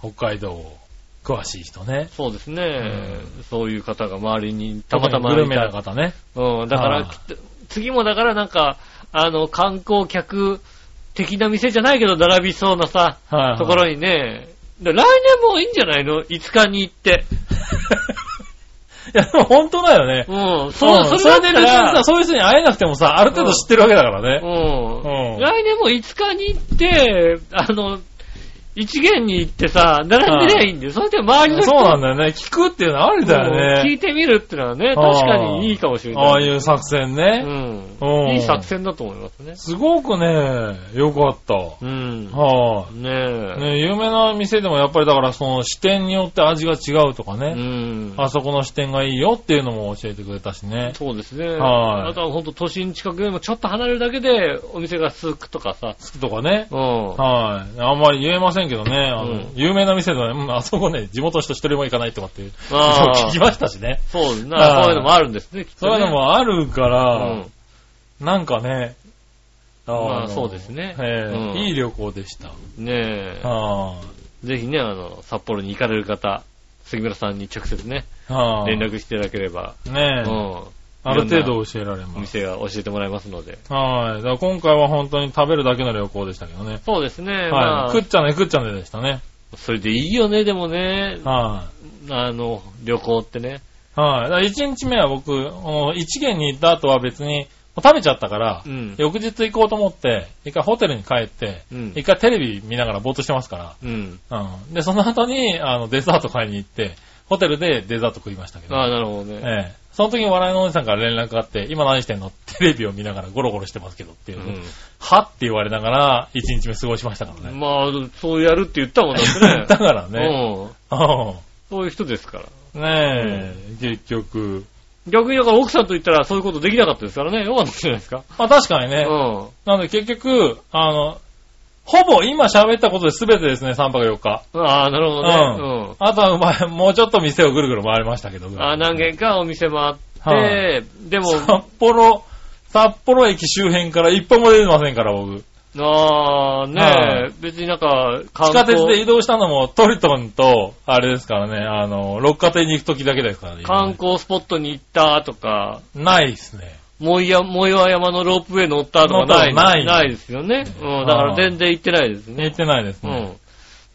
北海道詳しい人ね。そうですね、うそういう方が周りにたまたまいグルメなた。方ね。うん。だかはあら、次もだからなんか、あの、観光客的な店じゃないけど並びそうなさ、はい、はい。ところにね、で来年もいいんじゃないの ?5 日に行って。いや、本当だよね。うん。そう、んそれで別にらさ、、そういう人に会えなくてもさ、ある程度知ってるわけだからうね。ん。うん来年も5日に行って、あの、一元に行ってさ、並んでりゃいいんだよ。それで周りの人そうなんだよね。聞くっていうのはありだうんよね。聞いてみるってのはね、ああ確かにいいかもしれない。ああいう作戦ね。うんうんいい作戦だと思いますね。すごくね、よかった。うん。はい、ねえ。ね、有名な店でもやっぱりだからその視点によって味が違うとかうね、ん。あそこの視点がいいよっていうのも教えてくれたしね。そうですね。はいあとはほんと都心近くよりもちょっと離れるだけでお店が続くとかさ。とかね。うん。はい。あんまり言えませんけどね、あの、うん有名な店ではね、うんあそこね、地元の人一人も行かないとかっていう、聞きましたしね。そうですね。そういうのもあるんですね、きっとね。そういうのもあるから、うん。なんかね、あのまあそうですねええうんいい旅行でした。ねはえ。ぜひね、あの、札幌に行かれる方、杉村さんに直接ね、い。は連絡していただければ、い。ねえ、うん。ある程度教えられおます。店が教えてもらいますので。はい。だ今回は本当に食べるだけの旅行でしたけどね。そうですね。まはい。あ食っちゃね、食っちゃねでしたね。それでいいよね、でもね。はあの、旅行ってね。い。はい。だから1日目は僕、もう一軒に行った後は別に、食べちゃったから、うん。翌日行こうと思って、一回ホテルに帰って、うん一回テレビ見ながらぼーっとしてますかうん。ら、うん。で、その後に、あの、デザート買いに行って、ホテルでデザート食いましたけど、ああ、なるほどね。ええ。その時に笑いのおじさんから連絡があって、今何してんの？テレビを見ながらゴロゴロしてますけどっていうう、ん。はって言われながら、一日目過ごしましたからね。まあ、そうやるって言ったもんだってね。だからね、うん。うそういう人ですから。ん。ねえ、結局。逆にだから奥さんと言ったらそういうことできなかったですからね。よかったんじゃないですか。まあ確かにね。うなので結局、あの、ほぼ今喋ったことで全てですね、3泊4日。ん。ああ、なるほどね。あとは、まあ、もうちょっと店をぐるぐる回りましたけど。うん。ああ、何軒かお店回って、はでも、札幌、札幌駅周辺から一歩も出てませんから、僕。ああ、ねはえ、別になんか、地下鉄で移動動したのもトリトンと、あれですからね、あの、六花亭に行く時だけですからね。観光スポットに行ったとか、ないですね。もいや、も岩山のロープウェイ乗ったとかない。ないないですよね。うん。だから全然行ってないですね。行ってないですね。うん。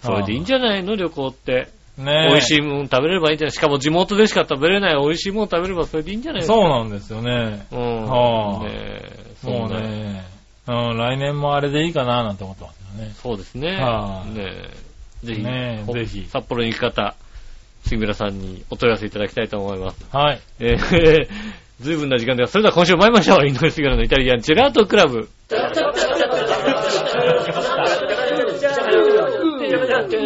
それでいいんじゃないの旅行って。ね美味しい。いもん食べれればいいんじゃないしかも地元でしか食べれない美味しいもん食べればそれでいいんじゃないですか。そうなんですよね。うん。はあねそんなね、うん、来年もあれでいいかななんて思ってますよね。そうですね。はあねえぜひ、ほねえぜひ札幌に行く方、杉村さんにお問い合わせいただきたいと思います。はい。えー、随分な時間です。それでは今週参りましょう。インドネシアのイタリアンジェラートクラブ。イタリアンジェ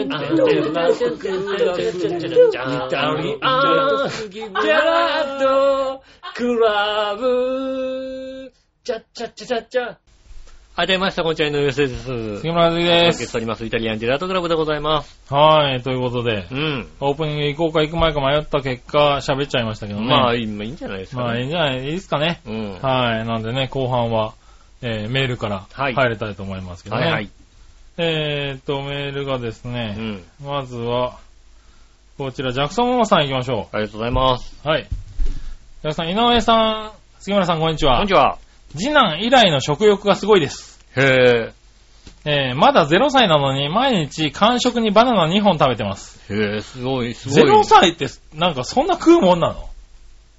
ラートクラブチャッチャッチャッチャッチャあ、出ました、こんにちは、井上です。杉村和樹でお届けしす。ております、イタリアンジェラートクラブでございます。はい、ということでう、ん。オープニング行こうか行く前か迷った結果、喋っちゃいましたけどね。まあ、いいんじゃないですか、ね。まあいいんじゃないいいですかね。うん。はい。なんでね、後半は、えーメールからはい入れたいと思いますけどね。はいはい。えーっと、メールがですうね、ん。まずは、こちら、ジャクソンママさん行きましょありがとうございます。う。はい。ジャクソン、井上さん、杉村さん、こんにちは。こんにちは。次男以来の食欲がすごいです。へえ。えー、まだ0歳なのに毎日間食にバナナ2本食べてます。へえ、すごい、すごい。0歳って、なんかそんな食うもんなの？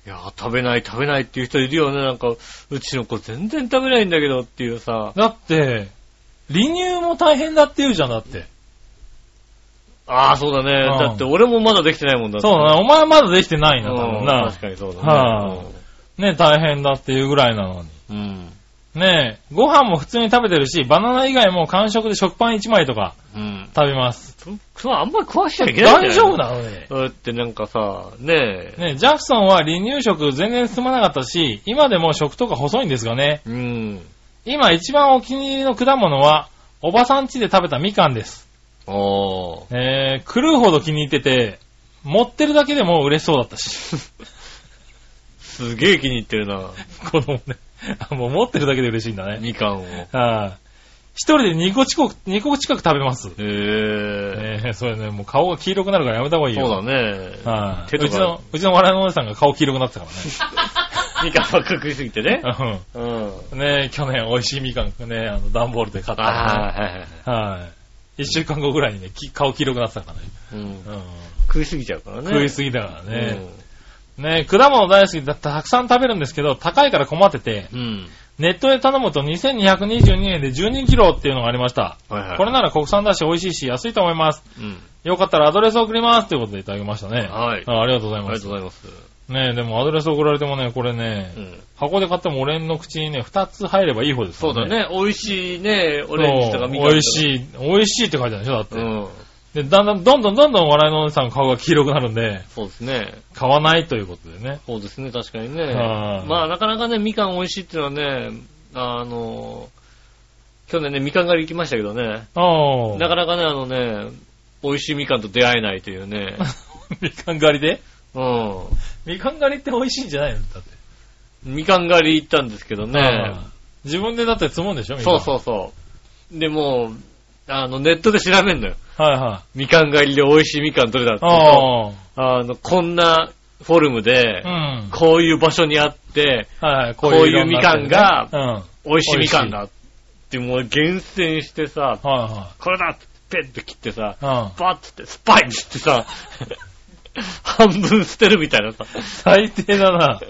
いや、食べない食べないっていう人いるよね。なんか、うちの子全然食べないんだけどっていうさ。だって、離乳も大変だって言うじゃん、だって。ああ、そうだね。うんだって俺もまだできてないもんだって。そうだね、お前まだできてないんだもうんんな確。かにそうだね。はね、大変だっていうぐらいなのに。うん。ねえ、ご飯も普通に食べてるし、バナナ以外も完食で食パン1枚とかうん。食べます。そう、あんまり食わしちゃいけないん大丈夫なの？ね。だってなんかさ、ねえ。ねえ、ジャクソンは離乳食全然進まなかったし、今でも食とか細いんですがね。うん。今一番お気に入りの果物は、おばさん家で食べたみかんです。おー。えー、狂うほど気に入ってて、持ってるだけでも嬉しそうだったし。すげえ気に入ってるな。子供ね。あ もう持ってるだけで嬉しいんだね。みかんを。はい。一人で2個近く、2個近く食べます。へえ。えー、それね、もう顔が黄色くなるからやめた方がいいよ。そうだね。はい。手とかうちの、うちの笑いのおじさんが顔黄色くなってたか みかんばっか食いすぎてね。らね。うん。うん。ね去年美味しいみかんね、あの、段ボールで買ったあらあ、はいはいはい。ね。はい。一週間後ぐらいにね、き顔黄色くなってたからね。うん。うん。食いすぎちゃうからね。食いすぎだからね。うね果物大好きだったらたくさん食べるんですけど、高いから困ってて、ん。うん。ネットで頼むと2222円で12キロっていうのがありました。はいはい。これなら国産だし美味しいし安いと思います。うん。よかったらアドレス送りますということでいただきましたね。はいあありがとうございありがます。とうございます。ねでもアドレス送られてもね、これね、うん。箱で買っても俺の口にね、2つ入ればいい方ですからそうだ。ね。美味しいね、オレンジとかみかんとか。美味しい、美味しいって書いてあるでしょだって。うん。で、だんだん、どんどんどんどん笑いのおじさんの顔が黄色くなるんで、そうですね。買わないということでね。そうですね、確かにね。はいまあ、なかなかね、みかん美味しいっていうのはね、あの、去年ね、みかん狩り行きましたけどね、ああ。なかなかね、あのね、美味しいみかんと出会えないというね。みかん狩りで？うん。みかん狩りって美味しいんじゃないの？だって。みかん狩り行ったんですけどね。自分でだって積むんでしょ？みかんそうそうそう。でもう、あの、ネットで調べんのよ。はいはい。みかん狩りで美味しいみかんどれだって。ああの、こんなフォルムであ。う、ん。こういう場所にあって、はいはい。こういうみかんが美味しいみかんだってもう厳選してさ、うん。はこれだってペッて切ってさ、いはい。バッつってスパイってさ、半分捨てるみたいなさ。うん。最低だな。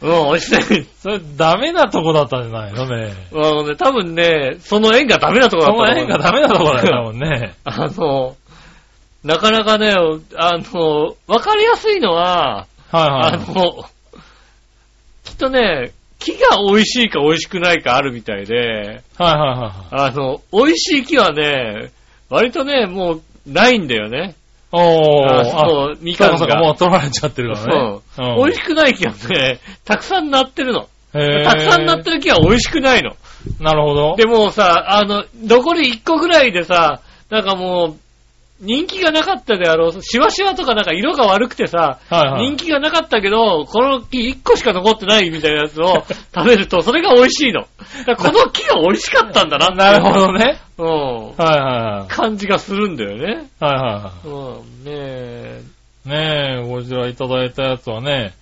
うん、美味しい。それダメなとこだったんじゃないの？ね。ね、多分ね、その縁がダメなとこだそったと思うの縁がダメなとこだよ、多分ね。あの、なかなかね、あの、わかりやすいのは、はいはい。あの、きっとね、木が美味しいか美味しくないかあるみたいで、はいはいはい。あの、美味しい木はね、割とね、もう、ないんだよね。おー。あそう、みかんそうかそうか、が。もう取られちゃってるからね。そう。美味しくない木はね、たくさんなってるの。たくさんなってる木は美味しくないの。なるほど。でもさ、あの、残り1個ぐらいでさ、なんかもう、人気がなかったであろう、シワシワとかなんか色が悪くてさ、はいはい。人気がなかったけど、この木1個しか残ってないみたいなやつを 食べると、それが美味しいの。だからこの木が美味しかったんだなって。なるほどね。うん。はいはいはい。感じがするんだよね。はいはいはうん。ねえ。い。ねえ、こちらいただいたやつはね、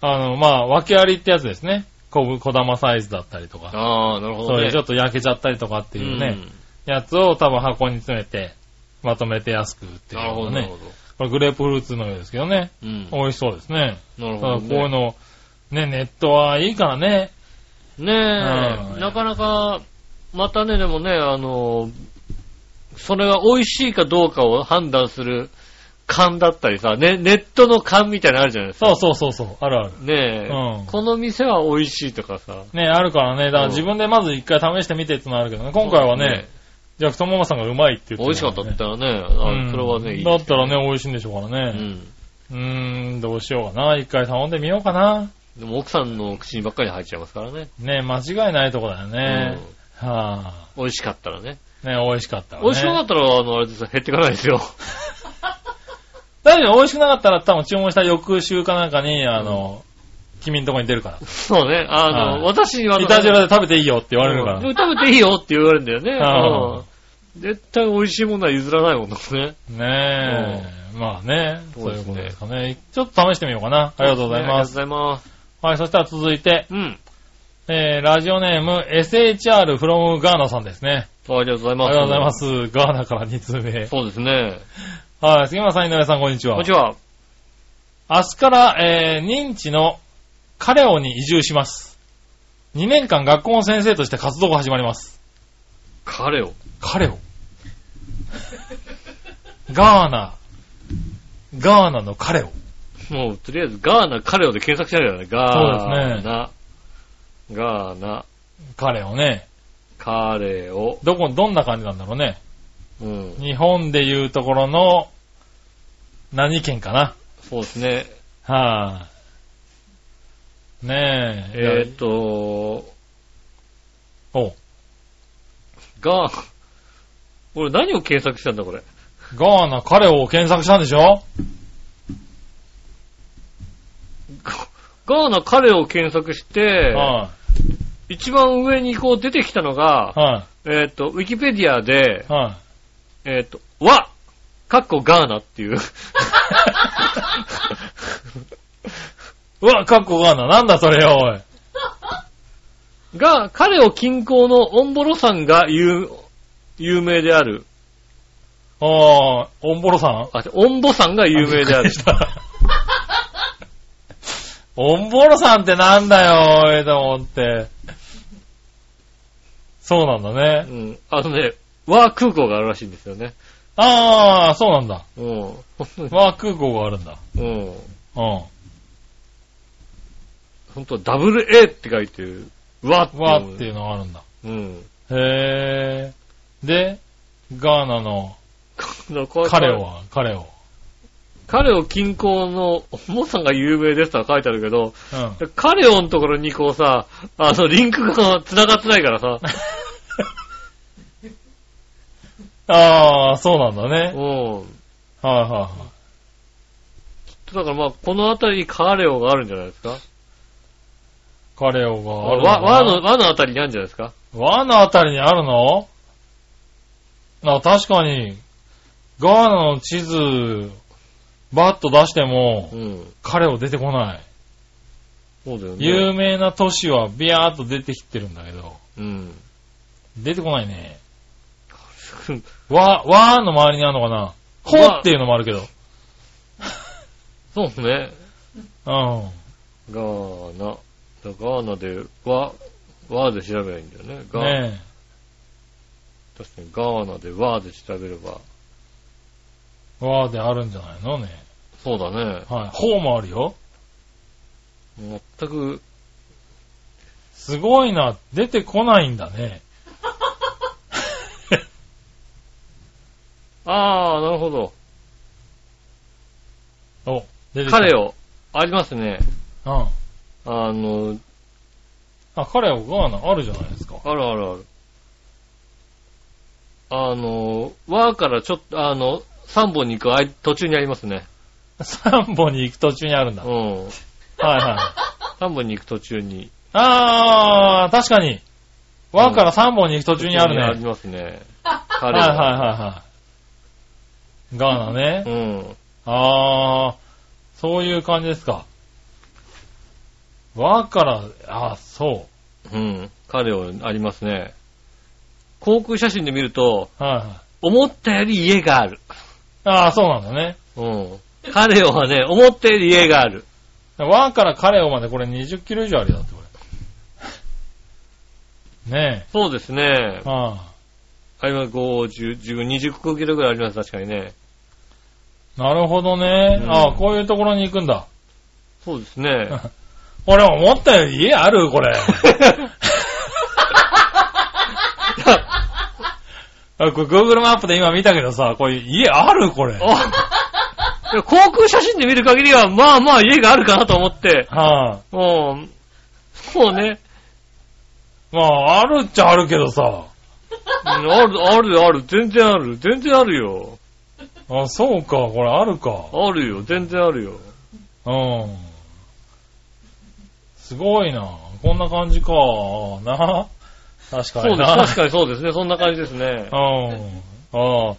あの、まあ、訳ありってやつですね。小ぶ小玉サイズだったりとか。ああ、なるほどね。そういうちょっと焼けちゃったりとかっていうね、んやつを多分箱に詰めて、まとめて安く売ってるなるほど、のねなるほ。ど。これグレープフルーツのようですけどね。うん。美味しそうですね。なるほど、ね。ういうの、ね、ネットはいいからね。ねえ、うんなかなか、またね、でもね、あの、それが美味しいかどうかを判断する勘だったりさ、ね、ネットの勘みたいなのあるじゃないですか。そうそうそうそう、あるある。ねえ、うんこの店は美味しいとかさ。ね、あるからね。だからうん自分でまず一回試してみてってのはあるけどね。今回はね、ジャクソンママさんがうまいって言って美味しかったってた言ったらね、あそれはね、いいだですったらね、美味しいんでしょうからね。うん。うーん、どうしようかな。一回頼んでみようかな。でも奥さんの口にばっかり入っちゃいますからね。ね、間違いないとこだよね。はうん美味しかったらね。ぁ、ね、美味しかったわね。美味しくなかったら、あの、あれですよ、減っていかないですよ。だけど美味しくなかったら多分注文した翌週かなんかに、あの、君んとこに出るから。そうね。あの、はい私には、イタジェラで食べていいよって言われるから。うん食べていいよって言われるんだよね。絶対美味しいものは譲らないもんね。ねえ。まあね、そうういうことですかね。ちょっと試してみようかな。ありがとうございます。ありがとうございます。はい、そしたら続いて、うん。えー、ラジオネーム SHR from ガーナさんですね。ありがとうございあます。りがとうございます。ガーナから2通目。そうですね。はい、杉村さん、井上さん、こんにちは。こんにちは。明日から、えー、認知のカレオに移住します。2年間学校の先生として活動が始まります。彼を。カレオガーナ。ガーナのカレオ。もう、とりあえず、ガーナ、彼をで検索してあるよね。ガーナ。そうガーナ。彼をね。彼を。どこ、どんな感じなんだろうね。うん。日本でいうところの、何県かな。そうですね。はい、ねえ。えーっと、おが、俺何を検索したんだこれ？ガーナ彼を検索したんでしょ？ガーナ彼を検索して、は一番上にこう出てきたのがい、、はえーっと、ウィキペディアでい、、はえーっと、和、かっこガーナっていう。わ、カッコガーナ。なんだそれよ、おい。が、彼を近郊のオンボロ山が有、有名である。ああ、オンボロさん？あ、オンボ山が有名である。オンボロさんってなんだよ、おい、と思って。そうなんだうね。ん。あのね、和空港があるらしいんですよね。ああ、そうなんだ。うん。わあ、空港があるんだ。うん。うん。ほんと、ダブル A って書いてる。和ってわっていうのがあるんだ。うん。へえ。で、ガーナの彼をは、彼を。彼を近郊の、モさんが有名ですとは書いてあるけど、うん。彼をのところにこうさ、あの、リンクが繋がってないからさ、ああ、そうなんだね。うん。はいはいはい。だからまあ、この辺りにカレオがあるんじゃないですか彼をがあるの和かな和の、和の辺りにあるんじゃないですか？和のあたりにあるの？あ、確かに、ガーナの地図、バッと出してもう、ん。彼を出てこない。そうだよね。有名な都市はビヤーっと出てきてるんだけど、うん。出てこないね。和、和の周りにあるのかな？ほ和っていうのもあるけど。そうね。うん。ガーナ。ガーナで、和、和で調べればいいんだよね。ガーね確かにガーナで和で調べれば。え。和であるんじゃないのね。そうだね。はい。ほうもあるよ。全く、すごいな。出てこないんだね。あー、なるほど。お、出てきた。彼を、ありますね。うん。あの、あ、彼をガーナあるじゃないですか。あるあるある。あの、和からちょっと、あの、3本に行くあい途中にありますね。3本に行く途中にあるんだ。はいうん。はい。3本に行く途中に。あー、確かに。和から3本に行く途中にあるありね。ますね。はい彼はいはいはい。ガーナね。うん。あー、そういう感じですか。和から、あー、そう。うん。彼をありますね。航空写真で見ると、はいはい。思ったより家がある。あー、そうなんだね。うん。彼をはね、思ったより家がある。和からカレオまでこれ20キロ以上あるよだってこれ。ねそうですねえ。。ああります、5、10、15、20キロぐらいあります、確かにね。あ。なるほどね。うんああ、こういうところに行くんだ。そうですね。俺思ったより家あるこれ。あこれ Google マップで今見たけどさ、これ家あるこれ。航空写真で見る限りは、まあまあ家があるかなと思って、あ。もう、そうね。まあ、あるっちゃあるけどさ。うんある、ある、ある、全然ある、全然あるよ。あ、そうか、これあるか。あるよ、全然あるよ。うん。すごいな。こんな感じか。な？確かそうです、にな。確かにそうですね、そんな感じですね。うん。ああ。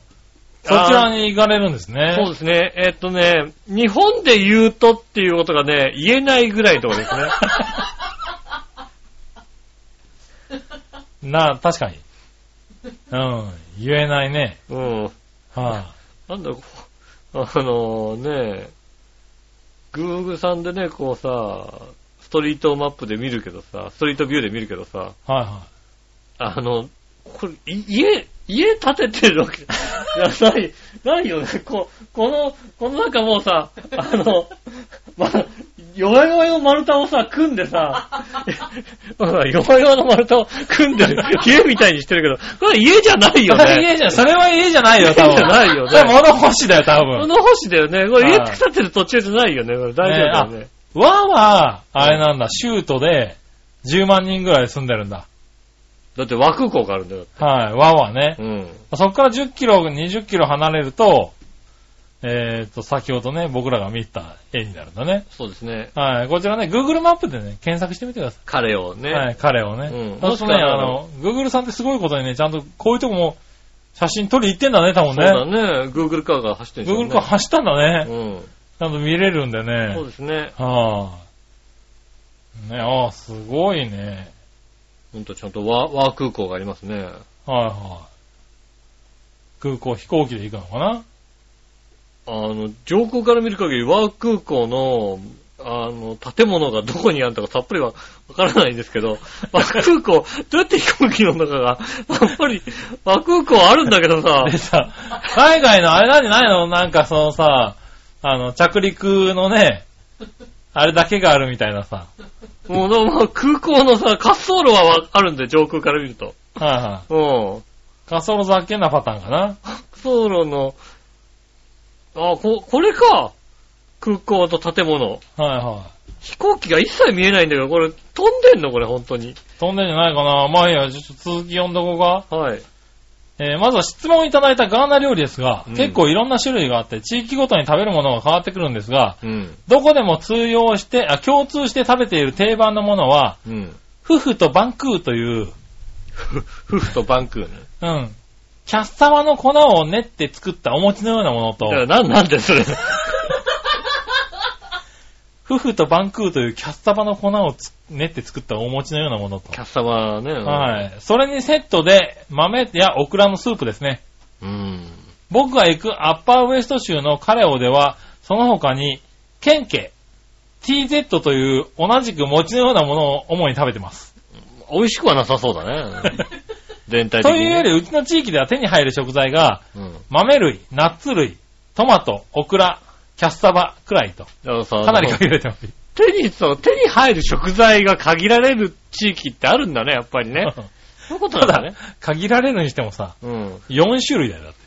そちらに行かれるんですね。そうですね、えっとね、日本で言うとっていうことがね、言えないぐらいのところですね。な、確かに。うん。言えないね。うん。はなんだ、あのね、Google さんでね、こうさ、ストリートマップで見るけどさ、ストリートビューで見るけどさ、い。はいはあの、これ、い家、家建ててるわけ じゃない、ないよね。こ、この、この中もうさ、あの、まあ、4弱々の丸太をさ、組んでさ、弱々の丸太を組んでる家みたいにしてるけど、これ家じゃないよね。家じゃ、それは家じゃないよ、多分。家じゃないよねそれ物干しだよ、多こ分。の星だよね。これ家はい建てる途中じゃないよね。これ大丈夫だよね。和は、あれなんだ、シュートで10万人ぐらい住んでるんだ。だって和空港があるんだよ。はい、和はね。うん。そこから10キロ、20キロ離れると、えっと、先ほどね、僕らが見た絵になるんだね。そうですね。はい、こちらね、Google マップでね、検索してみてくださ彼をね。い。はい、彼をね。うんそうするとね、もしくはあの、Google さんってすごいことにね、ちゃんとこういうとこも写真撮り行ってんだね、多分そうだね。ね。Google カーが走ってるんで Google ね。カー走ったんだね。うん。ちゃんと見れるんでね。そうですね。はい、ね、ああ、すごいね。ほんとちゃんと和和空港がありますね。はいはい。空港、飛行機で行くのかな？あの、上空から見る限り和空港の、あの、建物がどこにあるのかさっぱりはわからないんですけど、和空港、どうやって飛行機の中が、やっぱり和空港あるんだけどさ、でさ、海外のあれなんじゃないの？なんかそのさ、あの、着陸のね、あれだけがあるみたいなさ。もう空港のさ、滑走路はわあるんで、上空から見ると。はいはい。うん。滑走路ざっけんなパターンかな滑走路の、あ、こ、これか。空港と建物。はいは飛行機が一切見えないんだけど、これ飛んでんの？これ本当に。い。飛んでんじゃないかなまあいいや、ちょっと続き読んどこうか。はい。えーまずは質問いただいたガーナ料理ですが、うん結構いろんな種類があって、地域ごとに食べるものが変わってくるんですが、うん。どこでも通用して、あ、共通して食べている定番のものは、うん。フフとバンクーという、夫婦とバンクーね。うん。キャッサバの粉を練って作ったお餅のようなものと、なん、なんでそれ？フフとバンクーというキャッサバの粉をつ練って作ったお餅のようなものとキ。ャッサバね。はい。それにセットで豆やオクラのスープですね。うん。僕が行くアッパーウエスト州のカレオでは、その他に、ケンケ、TZ という同じく餅のようなものを主に食べてます。美味しくはなさそうだね。全体的に、ね。というより、うちの地域では手に入る食材が、うん。豆類、ナッツ類、トマト、オクラ、キャッサバくらいと、だかなり限られてます。手に、そう、手に入る食材が限られる地域ってあるんだね、やっぱりね。そういうことただね。、限られるにしてもさ、うん。4種類だよ、だって。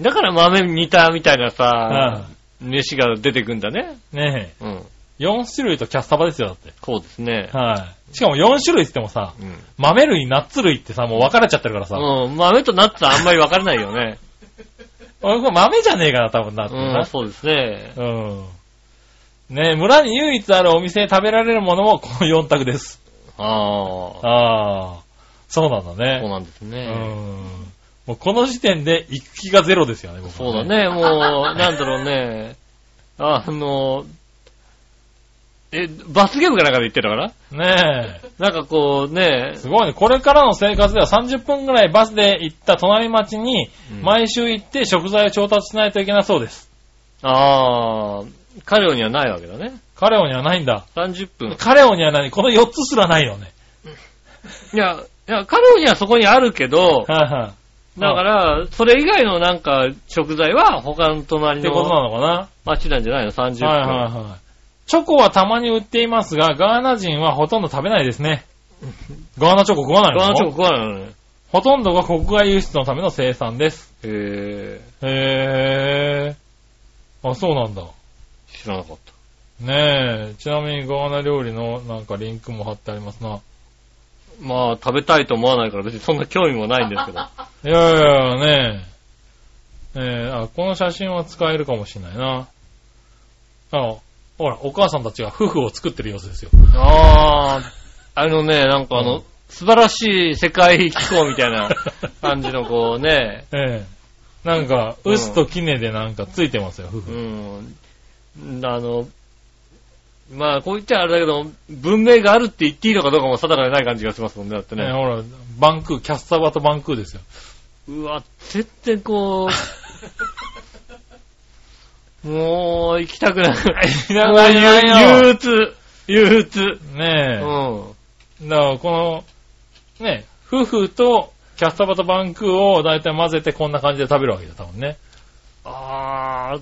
だから豆に似たみたいなさ、う飯が出てくんだね。ねうん。え。4種類とキャッサバですよ、だって。そうですね。はい。しかも4種類って言ってもさ、うん。豆類、ナッツ類ってさ、もう分かれちゃってるからさ。うん。豆とナッツはあんまり分からないよね。俺これ豆じゃねえかな、多分なってうな。ん、そうですね。うん。ねえ、村に唯一あるお店で食べられるものもこの4択です。ああ。ああ。そうなんだそうね。なんですね。うん。もうこの時点で行く気がゼロですよね、僕はそうだ。ね、もう、なんだろうね。あの、え、罰ゲームかなんかで言ってたからねなんかこうねえ。、すごいね。これからの生活では30分ぐらいバスで行った隣町にうん毎週行って食材を調達しないといけなそうです。ああ、カレオにはないわけだね。カレオにはないんだ。30分。カレオにはない。この4つすらないよね。いや、いや、カレオにはそこにあるけど、はいはい。だから、それ以外のなんか食材は他の隣ってことなののかな町なんじゃないの ?30 分。はいはいはい。チョコはたまに売っていますが、ガーナ人はほとんど食べないですね。ガーナチョコ食わないの？ガーナチョコ食わないのね。ほとんどが国外輸出のための生産です。へへー。あ、そうなんだ。ー、知らなかった。ねえ。ちなみにガーナ料理のなんかリンクも貼ってありますな。まあ、食べたいと思わないから別にそんな興味もないんですけど。いやいやねえ。えー、あ、この写真は使えるかもしれないな。あ、ほら、お母さんたちが夫婦を作ってる様子ですよ。ああ、あのね、なんかあの、素晴らしい世界機構みたいな 感じのこうね、ええなんか、うんウスとキネでなんかついてますよ、夫う婦。ん、あの、まあ、こう言っちゃあれだけど、文明があるって言っていいのかどうかも定かでない感じがしますもんね、だってね。ねほら、バンクー、キャッサバとバンクーですよ。うわ、全然こう、もう、行きたくない。ないよ憂鬱、憂鬱。うねん。え。だから、この、ね夫婦とキャッサバとバンクーをだいたい混ぜてこんな感じで食べるわけだ、多分ね。あ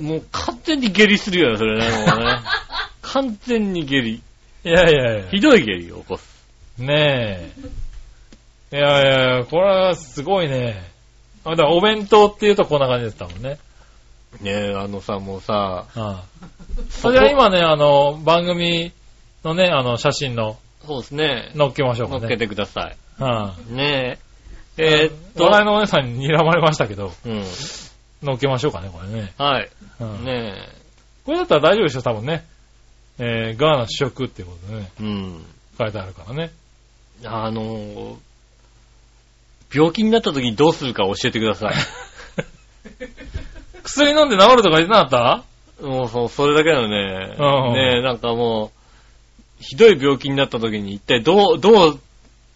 もう完全に下痢するよね、それね、もうね。完全に下痢。いやいやいや。ひどい下痢を起こす。ねえ。いやいやいや、これはすごいね。あ、だからお弁当っていうとこんな感じだったもんね。ねえ、あのさ、もうさ、ああそれは今ね、あの、番組のね、あの、写真の、そうですね。載っけましょうかね。乗っけてください。はねえ。い。えーっと、笑いのお姉さんに睨まれましたけど、うん。載っけましょうかね、これね。はい。うんねこれだったら大丈夫でしょ、多分ね。えー、ガーナ主食っていうことでね、え。うん。書いてあるからね。あのー、病気になった時にどうするか教えてください。薬飲んで治るとか言ってなかっもうそう、それだけだよね。うんねえ、なんかもう、ひどい病気になった時に一体どう、どう、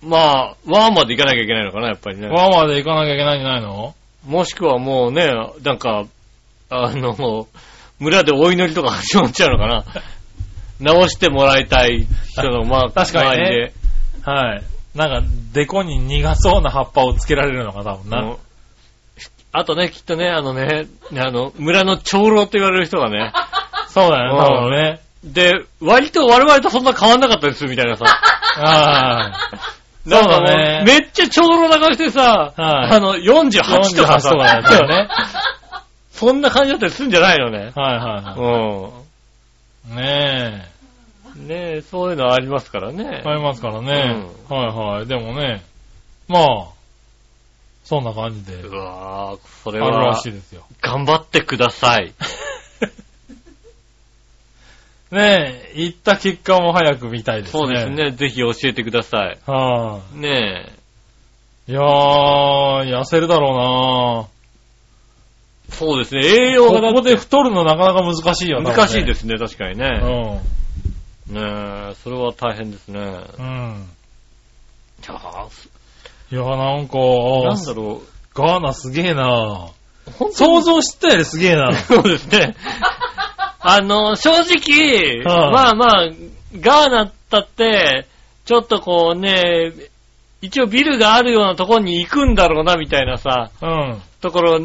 まあ、ワンまで行かなきゃいけないのかな、やっぱりねた。ワーで行かなきゃいけないんじゃないの？もしくはもうね、なんか、あの、村でお祈りとか始まっちゃうのかな。直してもらいたい人の、まあ、確かにねはい。なんか、デコに苦そうな葉っぱをつけられるのか、多分な。うんあとね、きっとね、あのね、あの、村の長老と言われる人がね、そうだよね、ね。で、割と我々とそんな変わんなかったりするみたいなさ。ああ。そうだねめっちゃ長老な感じでさ、はいあの、48とかさ、48とかだったよね。そんな感じだったりするんじゃないのね。はいはいはうい。ねん。ねえ、そういうのありますからねえ。。ありますからね。はいはい。でもね、まあ、そんな感じで、うわぁ、それあるらはしいですよ。頑張ってください。ねえ、行った結果も早く見たいですね。そうです。ね。ぜひ教えてください。はねい。いやー、痩せるだろえ。そうですね。栄養うな。がここで太るのなかなか難しいよ。。難しいですすね、確かにね。うねえ、それは大変ですね。ん。うん。いやいや、なんか、ーなんだろガーナすげえな想に像してたよりすげえな そうですね。あの、正直、はいまあまあ、ガーナったって、ちょっとこうね、一応ビルがあるようなところに行くんだろうな、みたいなさ、うん。はいところ、ち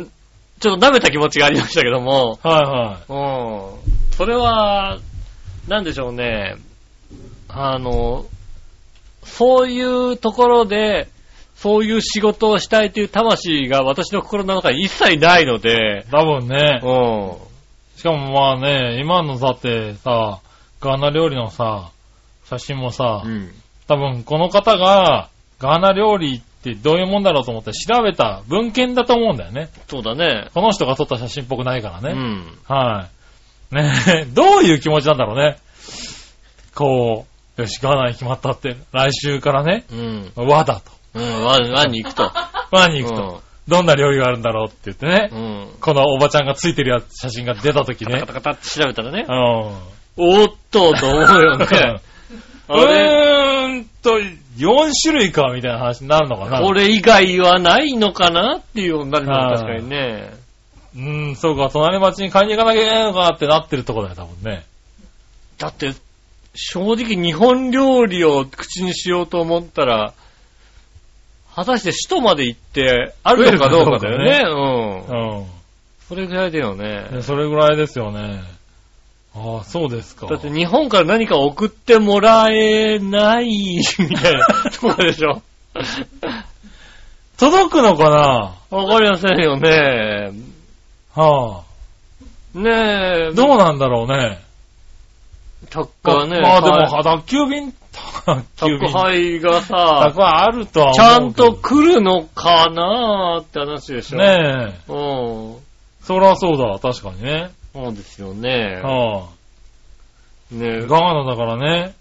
ょっと舐めた気持ちがありましたけども、はうん。それは、なんでしょうね。あの、そういうところで、そういう仕事をしたいという魂が私の心の中に一切ないので、い。多分ねう。ん。しかもまあね、今のだってさ、ガーナ料理のさ、写真もさ、うん。多分この方が、ガーナ料理ってどういうもんだろうと思って調べた文献だと思うんだよね。そうだね。この人が撮った写真っぽくないからね。うん。はい。ねえ、どういう気持ちなんだろうね。こう、よし、ガーナに決まったって、来週からね、うん。和だと。うん。ワン、ワンに行くと。和に行くと。どんな料理があるんだろうって言ってね。うん。うん。このおばちゃんがついてるやつ写真が出た時ねカタカ。タカタって調べたらねう。ん。おーっと、と思うよね。うーんと、4種類か、みたいな話になるのかな。これ以外はないのかなっていうようになるのはい確かにね。うーん、そうか、隣町に買いに行かなきゃいけないのかってなってるとこだよ、多分ね。だって、正直日本料理を口にしようと思ったら、果たして首都まで行って、あるのかどうかだよね。うん。うそれぐらいだよねん。。それぐらいですよね。ああ、そうですか。だって日本から何か送ってもらえない、みたいな とこでしょ。届くのかな？わかりませんよね。はねえ。あ。どうなんだろうね。宅火ね。まあでも、はい宅急便、宅。配がさ宅、はあるとはちゃん。と来るのかなーって話でしょ。ねえ。うん。そらそうだ、確かにね。そうですよね。はあ。ねガーナだからね。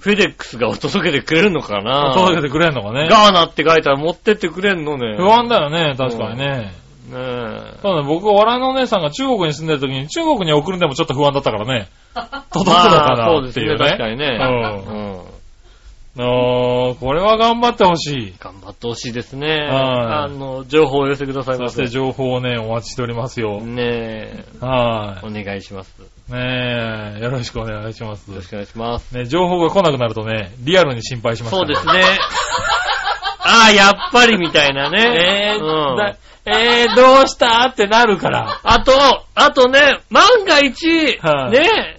フェデックスが届けてくれるのかな届けてくれんのかね。ガーナって書いたら持ってってくれんのね。不安だよね、確かにね。ねえ。ただね、僕、笑いのお姉さんが中国に住んでる時に中国に送るんでもちょっと不安だったからね。届くのかまあなそうですね、っていうね。確かにね。ううん。あーこれは頑張ってほしい。頑張ってほしいですね。はいあの、情報をお寄せくださいませ。そして情報をね、お待ちしておりますよ。ねえ、はお願いします。よい。ねえ、よろしくお願いします。ろしくお願いします。ね、情報が来なくなるとね、リアルに心配しますからそうですね。ああ、やっぱりみたいなね。えーうんだえー、どうしたってなるから。あと、あとね、万が一、はいね、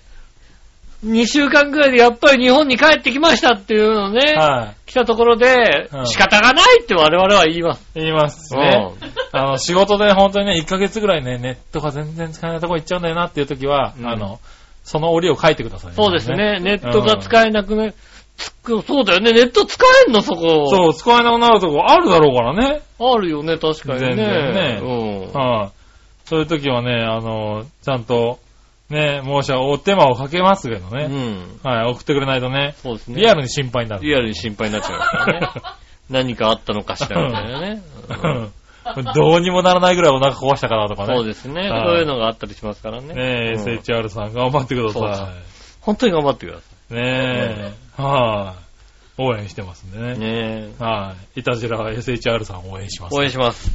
2週間くらいでやっぱり日本に帰ってきましたっていうのね、は来たところで、はい仕方がないって我々は言います。い。言いますしね。あの、仕事で本当にね、1ヶ月ぐらいね、ネットが全然使えないとこ行っちゃうんだよなっていう時は、うんあの、その折を書いてください、そうですね。ネットが使えなくね、つくそうだよね。ネット使えんのそこ。そう、使えなくなるとこあるだろうからね。あるよね、確かにね。全然ねうん。はい、そういう時はね、あの、ちゃんと、ね、申し訳、お手間をかけますけどうね。ん。はい、送ってくれないとね、そうですね。リアルに心配になる。リアルに心配になっちゃいますからね。何かあったのかしらみたいなね。うん どうにもならないぐらいお腹壊したからとかね。そうですね。はいそういうのがあったりしますからね。ねえ、うん SHR さん頑張ってくだそうさ本当に頑張ってください。ねえ、はい、応援してますんでね。い。ねえ。はい。いたじらは SHR さん応援します。応援します。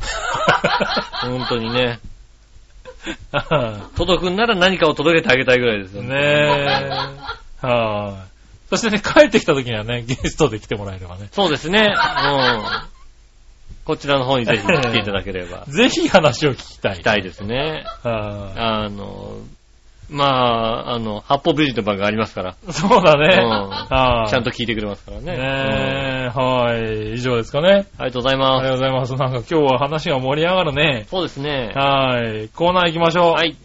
本当にね。は届くんなら何かを届けてあげたいぐらいですよいね。ねえ、はい。そしてね、帰ってきた時にはね、ゲストで来てもらえればね。そうですね。うん。こちらの方にぜひ来ていただければ。ぜひ話を聞きたい。来たいですね。はあの、まあ、あの、八方美人の番がありますから。い。そうだね。うんはい。ちゃんと聞いてくれますからね。ねうんえ、はい。以上ですかね。ありがとうございあます。りがとうございます。なんか今日は話が盛り上がるね。そうですね。はい。コーナー行きましょう。はい。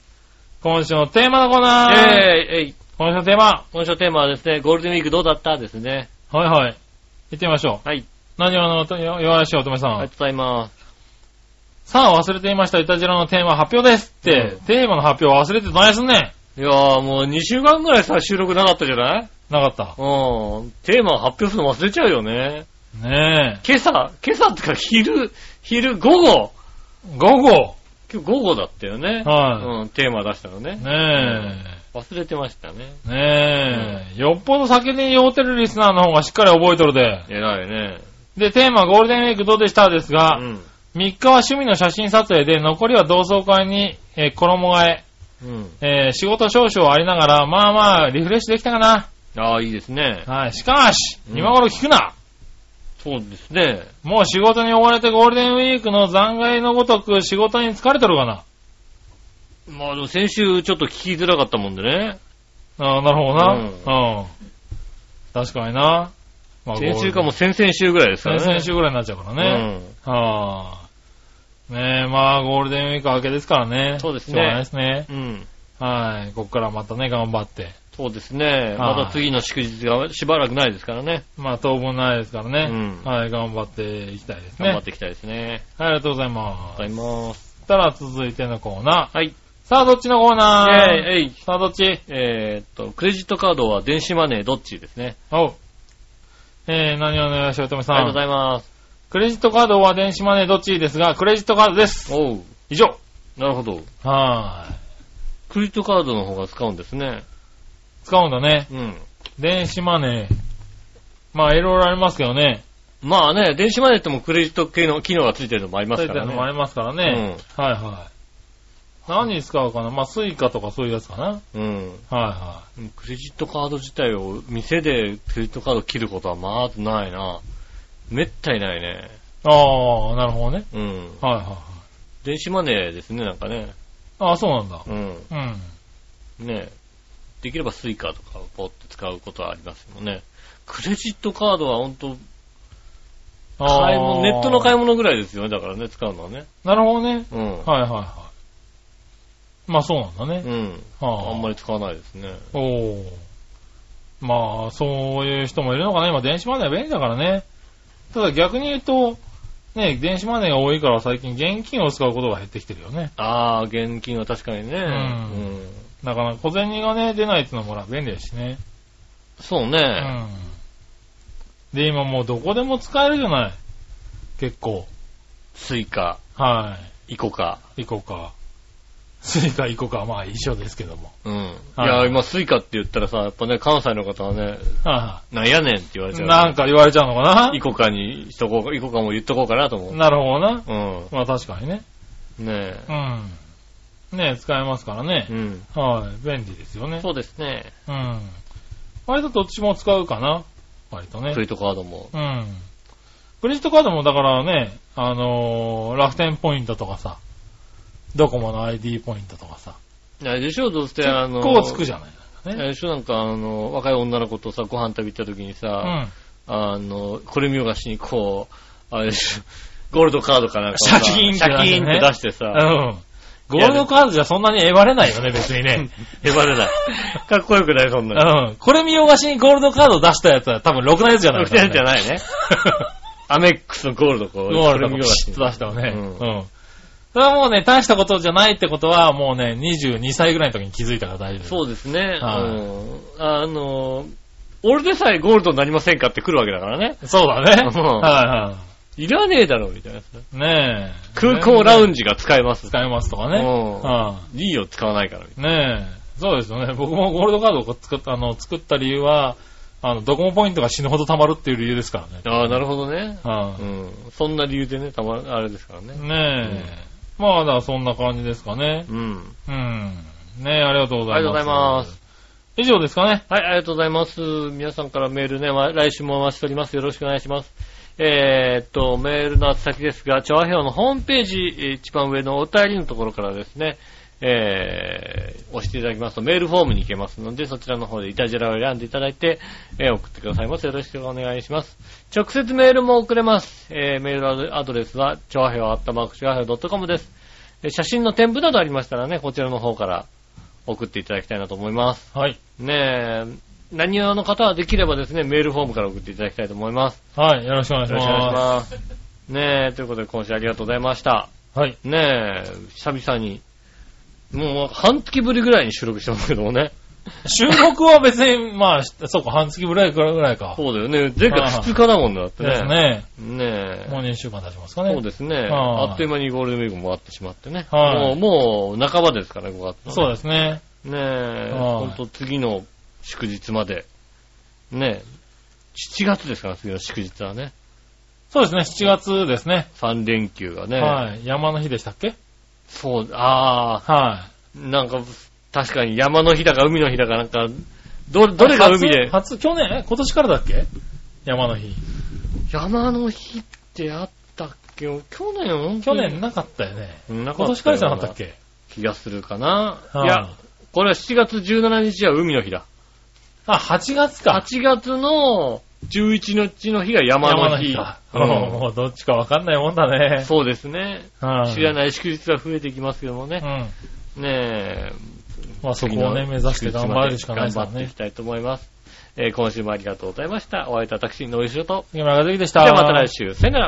今週のテーマのコーナー。えー、えい。今週のテーマ。今週のテーマはですね、ゴールデンウィークどうだった？ですね。はいはい。行ってみましょう。はい。何話のよ弱らしい乙女さん。ありがとうございます。さあ、忘れていました。いたじらのテーマ発表ですって、うんテーマの発表忘れてどないすんねん。いやーもう2週間ぐらいさ、収録なかったじゃない？なかった。うん。テーマを発表するの忘れちゃうよね。ね今朝、今朝ってか昼、昼午後。え。午後。今日午後だったよね。はうん、テーマ出したのねい。。ね忘れてましたね。え。ねえ。よっぽど酒に酔ってるリスナーの方がしっかり覚えとるで。偉いね。で、テーマゴールデンウィークどうでしたですが、うん。3日は趣味の写真撮影で、残りは同窓会に、えー衣替え、うん。えー仕事少々ありながら、まあまあ、リフレッシュできたかな。ああ、いいですね。はい。しかし、うん今頃聞くな。そうですね。もう仕事に追われてゴールデンウィークの残骸のごとく仕事に疲れとるかな。まあでも先週ちょっと聞きづらかったもんでね。ああ、なるほどな。うんうん。確かにな。まあ先週かも先々週ぐらいですからね。先々週ぐらいになっちゃうからね。はあ。ねえ、まあ、ゴールデンウィーク明けですからね。そうですねしょうがないですね。うん。うん。はい。こっからまたね、頑張って。そうですね。はいまた次の祝日がしばらくないですからね。まあ、当分ないですからね。うんはい、頑張っていきたいですね。頑張っていきたいですね。はい、ありがとうございます。ありがとうございます。たら続いてのコーナー。はい。さあ、どっちのコーナー？えい、えい。さあ、どっち？えーっと、クレジットカードは電子マネーどっちですね。おう。えー、何をお願いしよう、とめさん？ありがとうございます。クレジットカードは電子マネーどっちですが、クレジットカードです。おう。以上。なるほど。はーい。クレジットカードの方が使うんですね。使うんだね。うん。電子マネー。まあ、いろいろありますけどね。まあね、電子マネーってもクレジット系の機能がついてるのもありますからそういったのもあね。りますからね。はいはい。何に使うかな？まあ、スイカとかそういうやつかなはいうん。はクレジットカード自体を店でクレジットカード切ることはまずないな。めったにないね。い。ああ、なるほどね。うん。はいはいはい。電子マネーですね、なんかね。ああ、そうなんだ。うん。うん。ねできればスイカとかをポッて使うことはありますよね。クレジットカードは本当あ買い物、ネットの買い物。物ぐらいですよね、だからね、使うのはね。なるほどね。うん。はいはいはい。まあ、そうなんだね。うん。はあんまり使わないですね。おー。まあ、そういう人もいるのかな。今、電子マネーは便利だからね。ただ逆に言うと、ね、電子マネーが多いから最近現金を使うことが減ってきてるよね。ああ、現金は確かにね。んうん。だから小銭がね、出ないっていうのもほら便利ですしね。そうね。うん。で、今もうどこでも使えるじゃない。結構。スイカ、はイコカ。い。行こうか。スイカ行こうか。まあ一緒ですけども。うん。いはいや、今スイカって言ったらさ、やっぱね、関西の方はね、はなんやねんって言われい。ちゃう。なんか言われちゃうのかな？イコカにしとこうか、イコカも言っとこうかなと思う。なるほどな。うん。まあ確かにね。ねうん。ね使えますからねえ。う。ん。はい。便利ですよね。そうですね。うん。割とどっちも使うかな。割とねクレ。ジットカードも。うん。クレジットカードもだからね、あのー楽天ポイントとかさ、ドコモの ID ポイントとかさ、あれでしょ、どうせ、あの、こうつくじゃない？あね。れでしょ、なんか、あの、若い女の子とさ、ご飯食べ行った時にうさ、ん。あの、これ見よがしにこう、あれでしょ、ゴールドカードかなんかシャキーンってシャキーンって出してうさ、ん。ゴールドカードじゃそんなにえばれないよね、別にね。へばれない。かっこよくない、そんうなの。ん。これ見よがしにゴールドカード出したやつは多分ろくなやつじゃない6点じゃい。ないね。アメックスのゴールドこう、ゴールド出したよね。ううんん。それはもうね、大したことじゃないってことは、もうね、22歳ぐらいの時に気づいたから大丈夫です。そうですね。はいうんあの、俺でさえゴールドになりませんかって来るわけだからね。そうだね。うんはいはいらねえだろ、みたいな。ねえ。空港ラウンジジが使えます。使えますとかね。うんはいいよ、使わないから。ねえ。そうですよね。僕もゴールドカードを作った、あの、作った理由は、あの、ドコモポイントが死ぬほど貯まるっていう理由ですからね。ああ、なるほどね。はうん。そんな理由でね、たま、あれですからい。ね。ねえ。まあ、だそんな感じですかね。うん。うん。ねえ、ありがとうございます。ありがとうございます。以上ですかね。はい、ありがとうございます。皆さんからメールね、ま来週もお待ちしております。よろしくお願いします。えー、っと、メールの宛先ですが、調和表のホームページ、えー一番上のお便りのところからですね、えー、押していただきますとメールフォームに行けますので、そちらの方でイタジェラを選んでいただいて、えー送ってくださいます。よろしくお願いします。直接メールも送れます。えー、メールアドレスは、調和表アットマーク調和表 .com です。えー写真の添付などありましたらね、こちらの方から送っていただきたいなと思います。はい。ねえ、何用の方はできればですね、メールフォームから送っていただきたいと思います。はい。よろしくお願いしよろしくお願いしまます。ねえ、ということで今週ありがとうございました。す。はい。ねえ、久々に、もう半月ぶりぐらいに収録してますけどもね。収録は別に、まあ、そうか、半月ぐらいからぐらいか。そうだよね。前回2日だもんね、だってね。ですね。ねえ。もう2週間経ちますかね。そうですね。はいあっという間にゴールデンウィークも終わってしまってね。はいもう、もう半ばですからね、5月のね。そうですね。ねえ、はいほんと次の祝日まで。ねえ、7月ですから、次の祝日はね。そうですね、7月ですね。3連休がね。はい。山の日でしたっけ？そう、あはあ、なんか、確かに山の日だか海の日だかなんか、ど、い。どれが海で、初、初去年、え今年からだっけ？山の日。山の日ってあったっけ？去年？去年なかったよね。な今年からじゃなかったっけ？気がするかな。はいいや、これは7月17日は海の日だ。あ、8月か。8月の11日の日が山の日。か。うんもうどっちかわかんないもんだね。そうですね。はい知らない祝日が増えてきますけどもね。うん。ねえ。まあそこをね、目指して頑張るしかないですね頑張っていき。たいと思います。えー今週もありがとうございました。お会いいたい私、ノイシュと。木村和之でした。ではまた来週。さよなら。